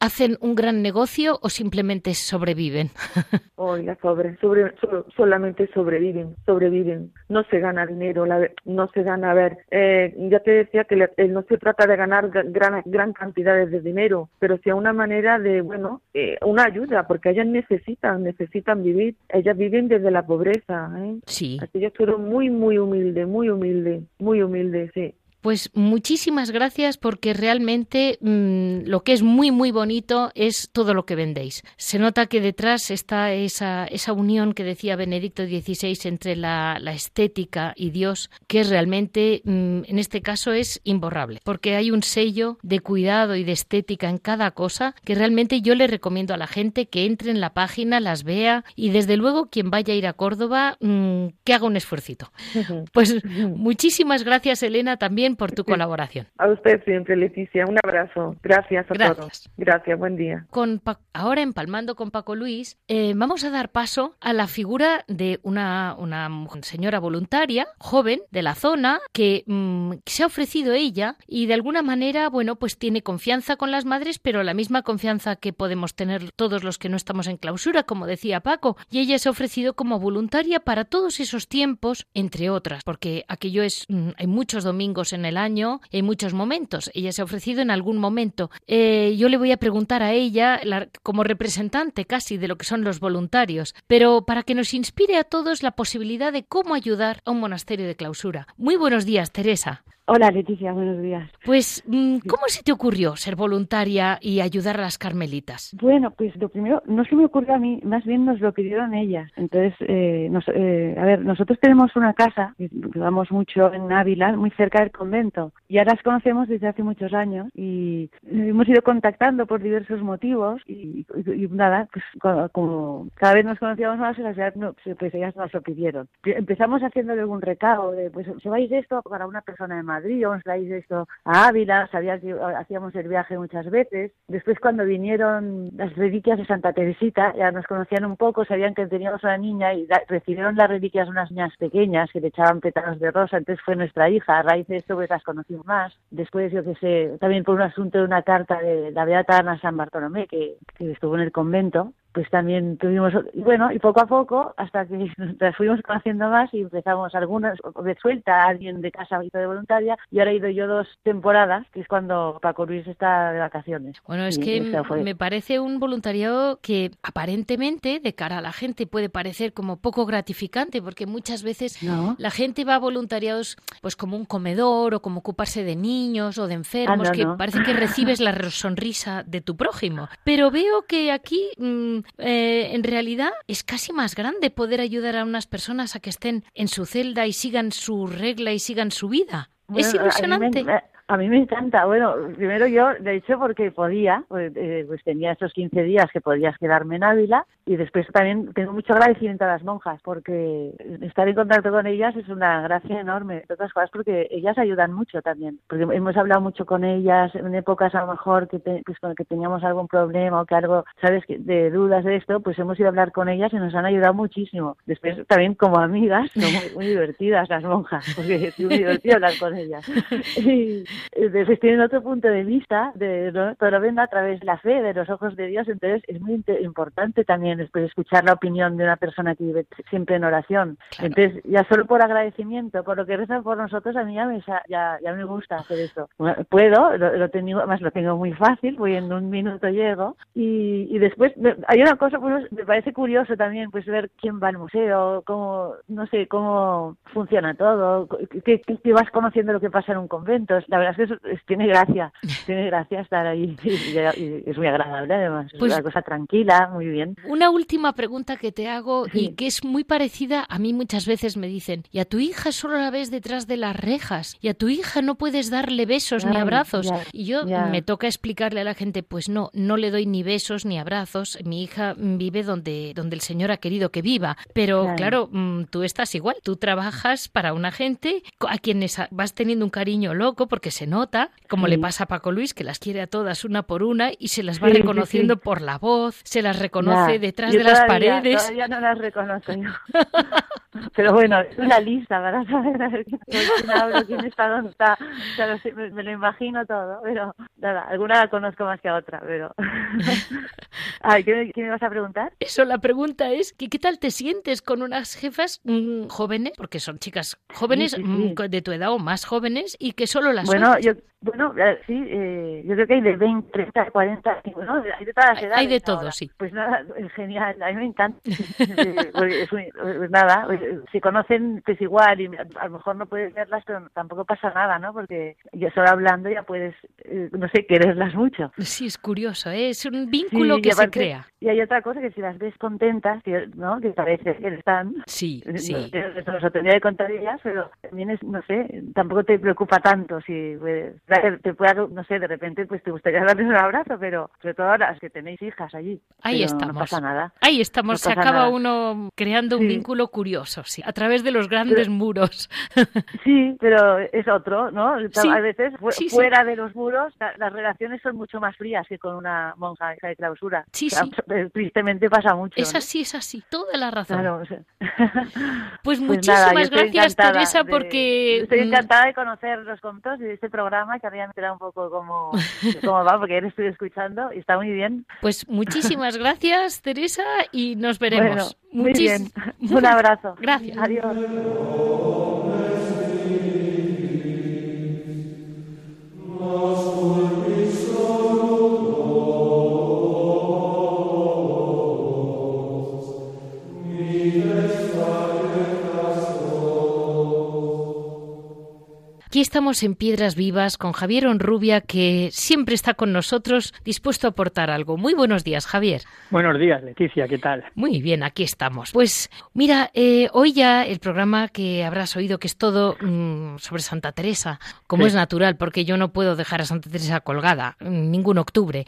¿Hacen un gran negocio o simplemente sobreviven? Oiga, sobre, sobre, solamente sobreviven, sobreviven. No se gana dinero, la, no se gana ver, eh, ya te decía que no se trata de ganar gran, gran cantidades de dinero, pero sí una manera de, bueno, eh, una ayuda, porque ellas necesitan, necesitan vivir, ellas viven desde la pobreza. ¿eh? Sí. Así yo quiero muy, muy humilde, muy humilde, muy humilde, sí. Pues muchísimas gracias porque realmente mm, lo que es muy muy bonito es todo lo que vendéis. Se nota que detrás está esa, esa unión que decía Benedicto XVI entre la, estética y Dios, que realmente mm, en este caso es imborrable, porque hay un sello de cuidado y de estética en cada cosa que realmente yo le recomiendo a la gente que entre en la página, las vea y desde luego quien vaya a ir a Córdoba mm, que haga un esfuercito. Pues muchísimas gracias Elena también por tu colaboración. A usted siempre, Leticia. Un abrazo. Gracias a todos. Gracias, buen día. Con ahora, empalmando con Paco Luis, eh, vamos a dar paso a la figura de una, una señora voluntaria, joven, de la zona, que mm, se ha ofrecido ella y de alguna manera, bueno, pues tiene confianza con las madres, pero la misma confianza que podemos tener todos los que no estamos en clausura, como decía Paco. Y ella se ha ofrecido como voluntaria para todos esos tiempos, entre otras, porque aquello es, mm, hay muchos domingos en el año en muchos momentos. Ella se ha ofrecido en algún momento. Eh, yo le voy a preguntar a ella, como representante casi de lo que son los voluntarios, pero para que nos inspire a todos la posibilidad de cómo ayudar a un monasterio de clausura. Muy buenos días, Teresa. Hola Leticia, buenos días. Pues, mm, ¿cómo se te ocurrió ser voluntaria y ayudar a las carmelitas? Bueno, pues lo primero, no se me ocurrió a mí, más bien nos lo pidieron ellas. Entonces, eh, eh, a ver, nosotros tenemos una casa, que vamos mucho en Ávila, muy cerca del convento, y ahora las conocemos desde hace muchos años y hemos ido contactando por diversos motivos y, nada, pues como cada vez nos conocíamos más, pues ellas nos lo pidieron. Empezamos haciéndole algún recado de, pues, ¿se vais esto para una persona de más Madrid, a Ávila, sabías que hacíamos el viaje muchas veces. Después cuando vinieron las reliquias de Santa Teresita, ya nos conocían un poco, sabían que teníamos una niña y recibieron las reliquias de unas niñas pequeñas que le echaban pétalos de rosa, entonces fue nuestra hija, a raíz de esto pues las conocimos más. Después, yo que sé, también por un asunto de una carta de la Beata Ana San Bartolomé, que, que estuvo en el convento, pues también tuvimos, bueno, y poco a poco, hasta que las fuimos conociendo más y empezamos algunas, de suelta, alguien de casa hizo de voluntaria, y ahora he ido yo dos temporadas, que es cuando Paco Luis está de vacaciones. Bueno, es que me parece un voluntariado que aparentemente, de cara a la gente, puede parecer como poco gratificante, porque muchas veces la gente va a voluntariados pues como un comedor o como ocuparse de niños o de enfermos, ah, que parece que recibes la sonrisa de tu prójimo. Pero veo que aquí... Mm, eh, en realidad es casi más grande poder ayudar a unas personas a que estén en su celda y sigan su regla y sigan su vida. es ilusionante. A mí me encanta. Bueno, primero yo de hecho porque podía, pues, eh, pues, tenía esos 15 días que podías quedarme en Ávila y después también tengo mucho agradecimiento a las monjas porque estar en contacto con ellas es una gracia enorme, de otras cosas porque ellas ayudan mucho también, porque hemos hablado mucho con ellas en épocas a lo mejor que, pues, con que teníamos algún problema o que algo, sabes, de dudas de esto, pues hemos ido a hablar con ellas y nos han ayudado muchísimo. Después también como amigas son muy, divertidas las monjas porque es muy divertido hablar con ellas. Y, Entonces tienen otro punto de vista, de, ¿no? todo lo ven a través de la fe, de los ojos de Dios, entonces es muy importante también después escuchar la opinión de una persona que vive siempre en oración. Entonces, ya solo por agradecimiento, por lo que rezan por nosotros, a mí ya me, ya, ya me gusta hacer esto. Puedo, lo, tengo, además lo tengo muy fácil, voy en un minuto llego, y, y después hay una cosa, pues me parece curioso también, pues ver quién va al museo, cómo, no sé, cómo funciona todo, que, que vas conociendo lo que pasa en un convento. La verdad es que tiene gracia, tiene gracia estar ahí y, es muy agradable además. es pues una cosa tranquila, muy bien. Una última pregunta que te hago y que es muy parecida a mí muchas veces me dicen, y a tu hija solo la ves detrás de las rejas, y a tu hija no puedes darle besos ni abrazos. y yo me toca explicarle a la gente, pues no, no le doy ni besos ni abrazos, mi hija vive donde, donde el Señor ha querido que viva, pero claro, mm, tú estás igual, tú trabajas para una gente a quienes vas teniendo un cariño loco porque se nota, como le pasa a Paco Luis, que las quiere a todas una por una y se las va reconociendo por la voz, se las reconoce detrás de las paredes. Todavía no las reconozco yo. Pero bueno, es una lista para saber quién hablo, quién está, dónde está. me, lo imagino todo, pero nada, alguna la conozco más que a otra, pero... Ay, ¿qué, me vas a preguntar? Eso, la pregunta es, ¿qué, qué tal te sientes con unas jefas mm, jóvenes? Porque son chicas jóvenes mm, de tu edad o más jóvenes y que solo las Bueno, yo bueno, eh, sí, eh, yo creo que hay de 20, 30, 40, ¿no? hay de todas las edades. Hay de todo, sí. Pues nada, genial, a mí me encanta. pues, pues nada, si conocen, pues igual, y a lo mejor no puedes verlas, pero tampoco pasa nada, ¿no? Porque yo solo hablando ya puedes, eh, no sé, quererlas mucho. Sí, es curioso, ¿eh? es un vínculo que se crea. Y hay otra cosa que si las ves contentas, ¿no? Que parece que están. Sí, sí. Eso nos lo tendría que contar ellas, pero también es, no sé, tampoco te preocupa tanto si puedes te pueda, no sé, de repente pues te gustaría darles un abrazo, pero sobre todo ahora que tenéis hijas allí. Ahí estamos. No pasa nada. Ahí estamos, se acaba uno creando un vínculo curioso, sí, a través de los grandes muros. Sí, pero es otro, ¿no? A veces fuera de los muros las relaciones son mucho más frías que con una monja hija de clausura. Sí, sí. Tristemente pasa mucho. Es así, es así, toda la razón. pues, pues, muchísimas gracias, Teresa, porque... Estoy mm, encantada de conocer los contos y de este programa que había me un poco cómo, cómo va, porque ahora estoy escuchando y está muy bien. Pues muchísimas gracias, Teresa, y nos veremos. muy bien. Un abrazo. Gracias. Adiós. Aquí estamos en Piedras Vivas con Javier Onrubia, que siempre está con nosotros, dispuesto a aportar algo. Muy buenos días, Javier. Buenos días, Leticia, ¿qué tal? Muy bien, aquí estamos. Pues mira, eh, hoy ya el programa que habrás oído, que es todo mm, sobre Santa Teresa, como es natural, porque yo no puedo dejar a Santa Teresa colgada, ningún octubre.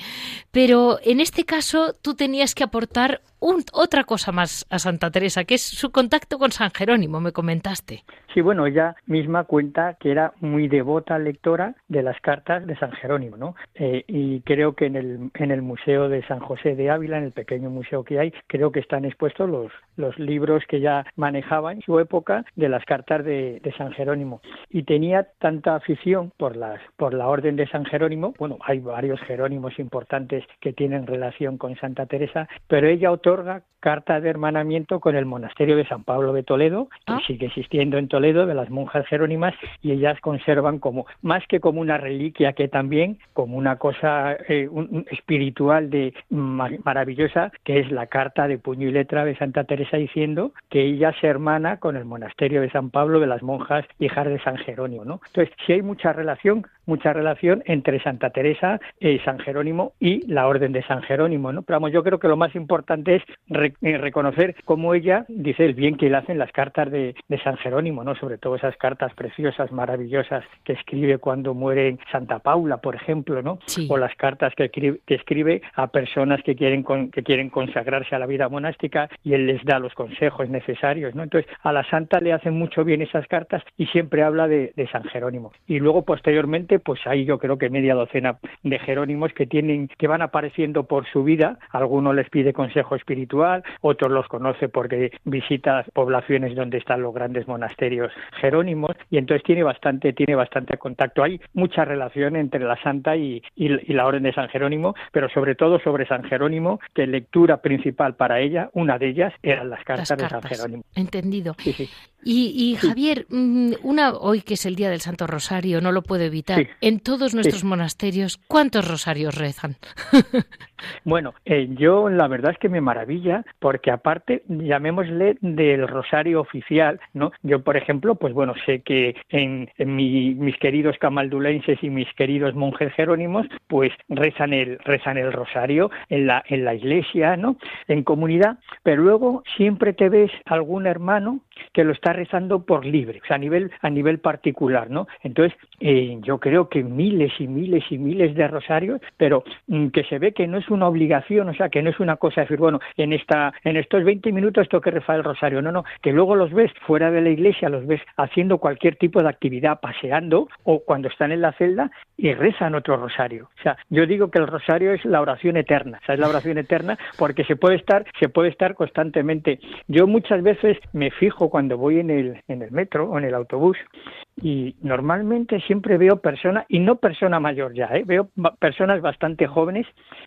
Pero en este caso tú tenías que aportar otra cosa más a Santa Teresa, que es su contacto con San Jerónimo, me comentaste. Sí, bueno, ella misma cuenta que era muy devota lectora de las cartas de San Jerónimo, ¿no? Eh, y creo que en el, en el Museo de San José de Ávila, en el pequeño museo que hay, creo que están expuestos los, los libros que ya manejaba en su época de las cartas de, de San Jerónimo. Y tenía tanta afición por, las, por la orden de San Jerónimo, bueno, hay varios Jerónimos importantes que tienen relación con Santa Teresa, pero ella otorga carta de hermanamiento con el monasterio de San Pablo de Toledo, que ah. sigue existiendo en Toledo, de las monjas jerónimas, y ellas conservan como, más que como una reliquia, que también como una cosa eh, espiritual de maravillosa, que es la carta de puño y letra de Santa Teresa diciendo que ella se hermana con el monasterio de San Pablo de las monjas hijas de San Jerónimo, ¿no? Entonces, si hay mucha relación, mucha relación entre Santa Teresa, y San Jerónimo y la orden de San Jerónimo, ¿no? Pero vamos, yo creo que lo más importante es eh, reconocer cómo ella dice el bien que le hacen las cartas de, San Jerónimo, ¿no? Sobre todo esas cartas preciosas, maravillosas que escribe cuando muere Santa Paula, por ejemplo, ¿no? O las cartas que escribe, que escribe a personas que quieren que quieren consagrarse a la vida monástica y él les da los consejos necesarios, ¿no? Entonces, a la santa le hacen mucho bien esas cartas y siempre habla de, de San Jerónimo. Y luego posteriormente pues hay yo creo que media docena de jerónimos que tienen, que van apareciendo por su vida. Algunos les pide consejo espiritual, otros los conoce porque visita poblaciones donde están los grandes monasterios jerónimos y entonces tiene bastante, tiene bastante contacto. Hay mucha relación entre la santa y, y la orden de San Jerónimo, pero sobre todo sobre San Jerónimo, que lectura principal para ella, una de ellas eran las cartas, de San Jerónimo. Entendido. Y, Javier, mm, una hoy que es el día del Santo Rosario, no lo puedo evitar. En todos nuestros monasterios, ¿cuántos rosarios rezan? bueno, eh, yo la verdad es que me maravilla porque aparte, llamémosle del rosario oficial, ¿no? Yo, por ejemplo, pues bueno, sé que en, mis queridos camaldulenses y mis queridos monjes jerónimos, pues rezan el rezan el rosario en la en la iglesia, ¿no? En comunidad, pero luego siempre te ves algún hermano que lo está rezando por libre, o sea, a nivel, a nivel particular, ¿no? Entonces, eh, yo creo que miles y miles y miles de rosarios, pero mm, que se ve que no es una obligación, o sea, que no es una cosa de decir, bueno, en esta, en estos 20 minutos tengo que rezar el rosario, no, no, que luego los ves fuera de la iglesia, los ves haciendo cualquier tipo de actividad, paseando o cuando están en la celda y rezan otro rosario. O sea, yo digo que el rosario es la oración eterna, o sea, es la oración eterna porque se puede estar, se puede estar constantemente. Yo muchas veces me fijo cuando voy en el, en el metro o en el autobús y normalmente siempre veo personas, y no persona mayor ya, ¿eh? veo personas bastante jóvenes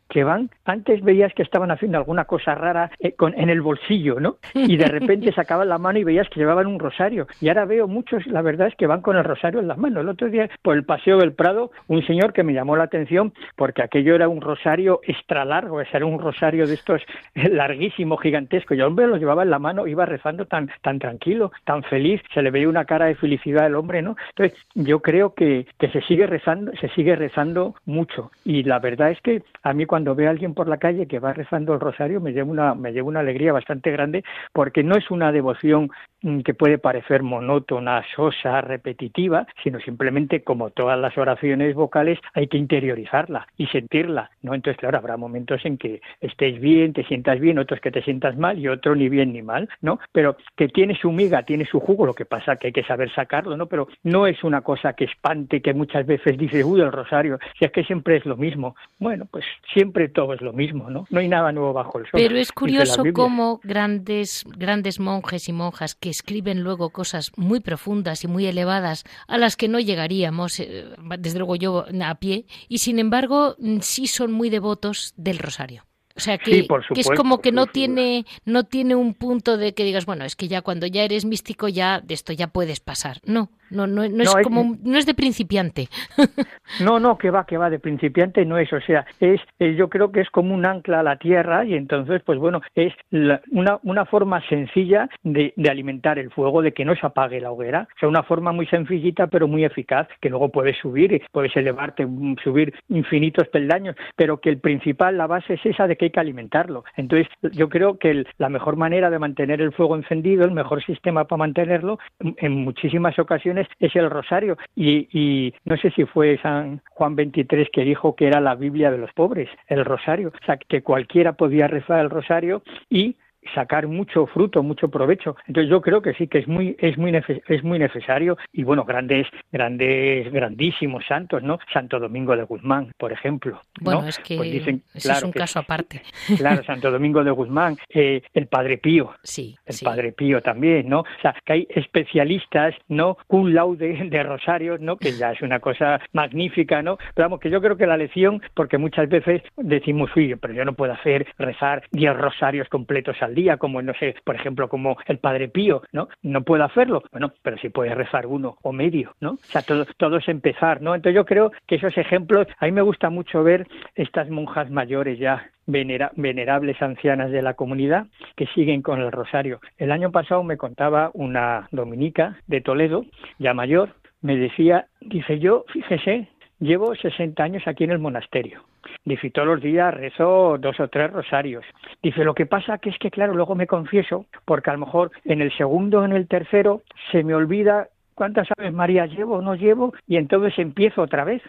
que van, antes veías que estaban haciendo alguna cosa rara eh, con, en el bolsillo, ¿no? Y de repente sacaban la mano y veías que llevaban un rosario. Y ahora veo muchos, la verdad es que van con el rosario en las manos. El otro día, por el Paseo del Prado, un señor que me llamó la atención porque aquello era un rosario extra largo, era un rosario de estos larguísimo, gigantesco. Y el hombre lo llevaba en la mano, iba rezando tan, tan tranquilo, tan feliz, se le veía una cara de felicidad al hombre entonces, yo creo que, que se sigue rezando, se sigue rezando mucho. Y la verdad es que a mí cuando veo a alguien por la calle que va rezando el rosario me lleva una, me lleva una alegría bastante grande porque no es una devoción mm, que puede parecer monótona, sosa, repetitiva, sino simplemente como todas las oraciones vocales hay que interiorizarla y sentirla, ¿no? Entonces, claro, habrá momentos en que estés bien, te sientas bien, otros que te sientas mal y otro ni bien ni mal, ¿no? Pero que tiene su miga, tiene su jugo, lo que pasa que hay que saber sacarlo, ¿no? Pero no es una cosa que espante, que muchas veces dice, uy, el rosario, si es que siempre es lo mismo. Bueno, pues siempre todo es lo mismo, ¿no? No hay nada nuevo bajo el sol. Pero es curioso cómo grandes, grandes monjes y monjas que escriben luego cosas muy profundas y muy elevadas a las que no llegaríamos, eh, desde luego yo a pie, y sin embargo sí son muy devotos del rosario. O sea que, que, es como que no tiene no tiene un punto de que digas bueno es que ya cuando ya eres místico ya de esto ya puedes pasar no no, no, no, es como, no es de principiante. No, no, que va, que va, de principiante no es, o sea, es, eh, yo creo que es como un ancla a la tierra y entonces, pues bueno, es una, una forma sencilla de, de, alimentar el fuego, de que no se apague la hoguera, o sea, una forma muy sencillita pero muy eficaz, que luego puedes subir, puedes elevarte, mm, subir infinitos peldaños, pero que el principal, la base es esa de que hay que alimentarlo. Entonces, yo creo que la mejor manera de mantener el fuego encendido, el mejor sistema para mantenerlo, en muchísimas ocasiones es el rosario. Y, no sé si fue San Juan 23 que dijo que era la Biblia de los pobres, el rosario. O sea, que cualquiera podía rezar el rosario y sacar mucho fruto, mucho provecho. Entonces yo creo que sí que es muy es muy es muy necesario y bueno, grandes grandes grandísimos santos, ¿no? Santo Domingo de Guzmán, por ejemplo, Bueno, es que pues dicen, es un caso aparte. Claro, Santo Domingo de Guzmán, eh, el Padre Pío. Sí, el Padre Pío también, ¿no? O sea, que hay especialistas, ¿no? Un laude de rosarios, ¿no? Que ya es una cosa magnífica, ¿no? Pero vamos, que yo creo que la lección porque muchas veces decimos, uy, pero yo no puedo hacer rezar diez rosarios completos al día, como no sé, por ejemplo, como el Padre Pío, ¿no? No puedo hacerlo, bueno, pero sí puede rezar uno o medio, ¿no? O sea, todo, todo es empezar, ¿no? Entonces yo creo que esos ejemplos, a mí me gusta mucho ver estas monjas mayores ya venerables ancianas de la comunidad que siguen con el rosario. El año pasado me contaba una dominica de Toledo, ya mayor, me decía, dice yo, fíjese, llevo 60 años aquí en el monasterio Dice, todos los días rezo dos o tres rosarios. Dice, lo que pasa que es que, claro, luego me confieso, porque a lo mejor en el segundo o en el tercero se me olvida cuántas aves María llevo o no llevo, y entonces empiezo otra vez.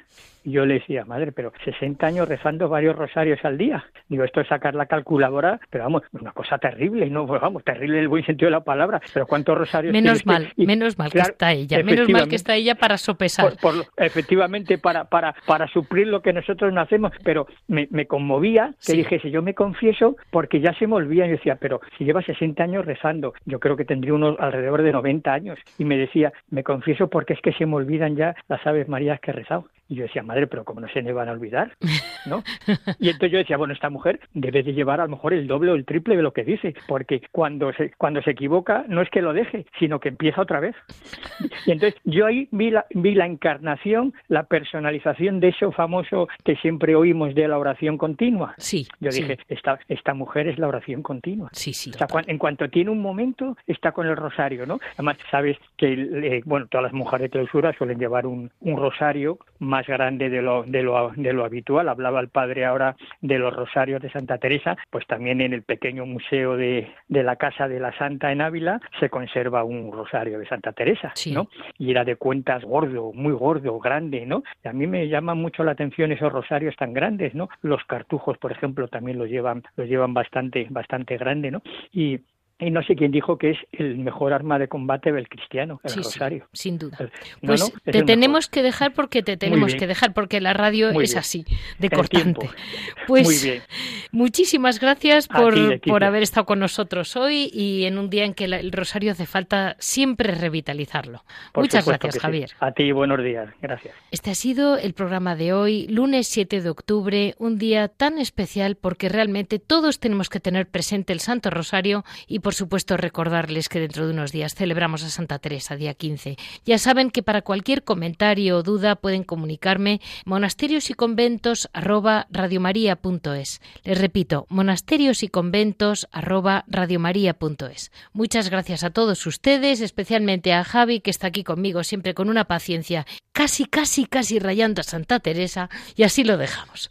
Y yo le decía, madre, pero 60 años rezando varios rosarios al día. Digo, esto es sacar la calculadora, pero vamos, una cosa terrible, no, pues vamos, terrible en el buen sentido de la palabra, pero ¿cuántos rosarios Menos mal, menos mal que está ella, menos mal que está ella para sopesar. efectivamente, para, para, para suplir lo que nosotros no hacemos, pero me, conmovía que dijese, yo me confieso porque ya se me olvida, y decía, pero si lleva 60 años rezando, yo creo que tendría unos alrededor de 90 años, y me decía, me confieso porque es que se me olvidan ya las aves marías que he rezado. Y yo decía, madre, pero ¿cómo no se me van a olvidar? ¿No? Y entonces yo decía, bueno, esta mujer debe de llevar a lo mejor el doble o el triple de lo que dice, porque cuando se, cuando se equivoca no es que lo deje, sino que empieza otra vez. Y entonces yo ahí vi la, vi la encarnación, la personalización de eso famoso que siempre oímos de la oración continua. Sí. Yo dije, esta, esta mujer es la oración continua. Sí, sí. en cuanto tiene un momento, está con el rosario, ¿no? Además, sabes que, eh, bueno, todas las mujeres de clausura suelen llevar un, un rosario más grande de lo, de, lo, de lo habitual. Hablaba el padre ahora de los rosarios de Santa Teresa, pues también en el pequeño museo de, de la Casa de la Santa en Ávila se conserva un rosario de Santa Teresa, ¿no? Y era de cuentas gordo, muy gordo, grande, ¿no? Y a mí me llama mucho la atención esos rosarios tan grandes, ¿no? Los cartujos, por ejemplo, también los llevan, los llevan bastante, bastante grande, ¿no? Y y no sé quién dijo que es el mejor arma de combate del cristiano, el rosario. sin duda. pues te tenemos que dejar porque te tenemos que dejar, porque la radio es así, de cortante. Pues Muy bien. muchísimas gracias por, por haber estado con nosotros hoy y en un día en que el rosario hace falta siempre revitalizarlo. Muchas gracias, Javier. A ti, buenos días. Gracias. Este ha sido el programa de hoy, lunes 7 de octubre, un día tan especial porque realmente todos tenemos que tener presente el Santo Rosario y por supuesto recordarles que dentro de unos días celebramos a Santa Teresa, día 15. Ya saben que para cualquier comentario o duda pueden comunicarme monasterios y conventos arroba radiomaria.es. Les repito, monasterios y conventos arroba radiomaria.es. Muchas gracias a todos ustedes, especialmente a Javi que está aquí conmigo siempre con una paciencia casi, casi, casi rayando a Santa Teresa y así lo dejamos.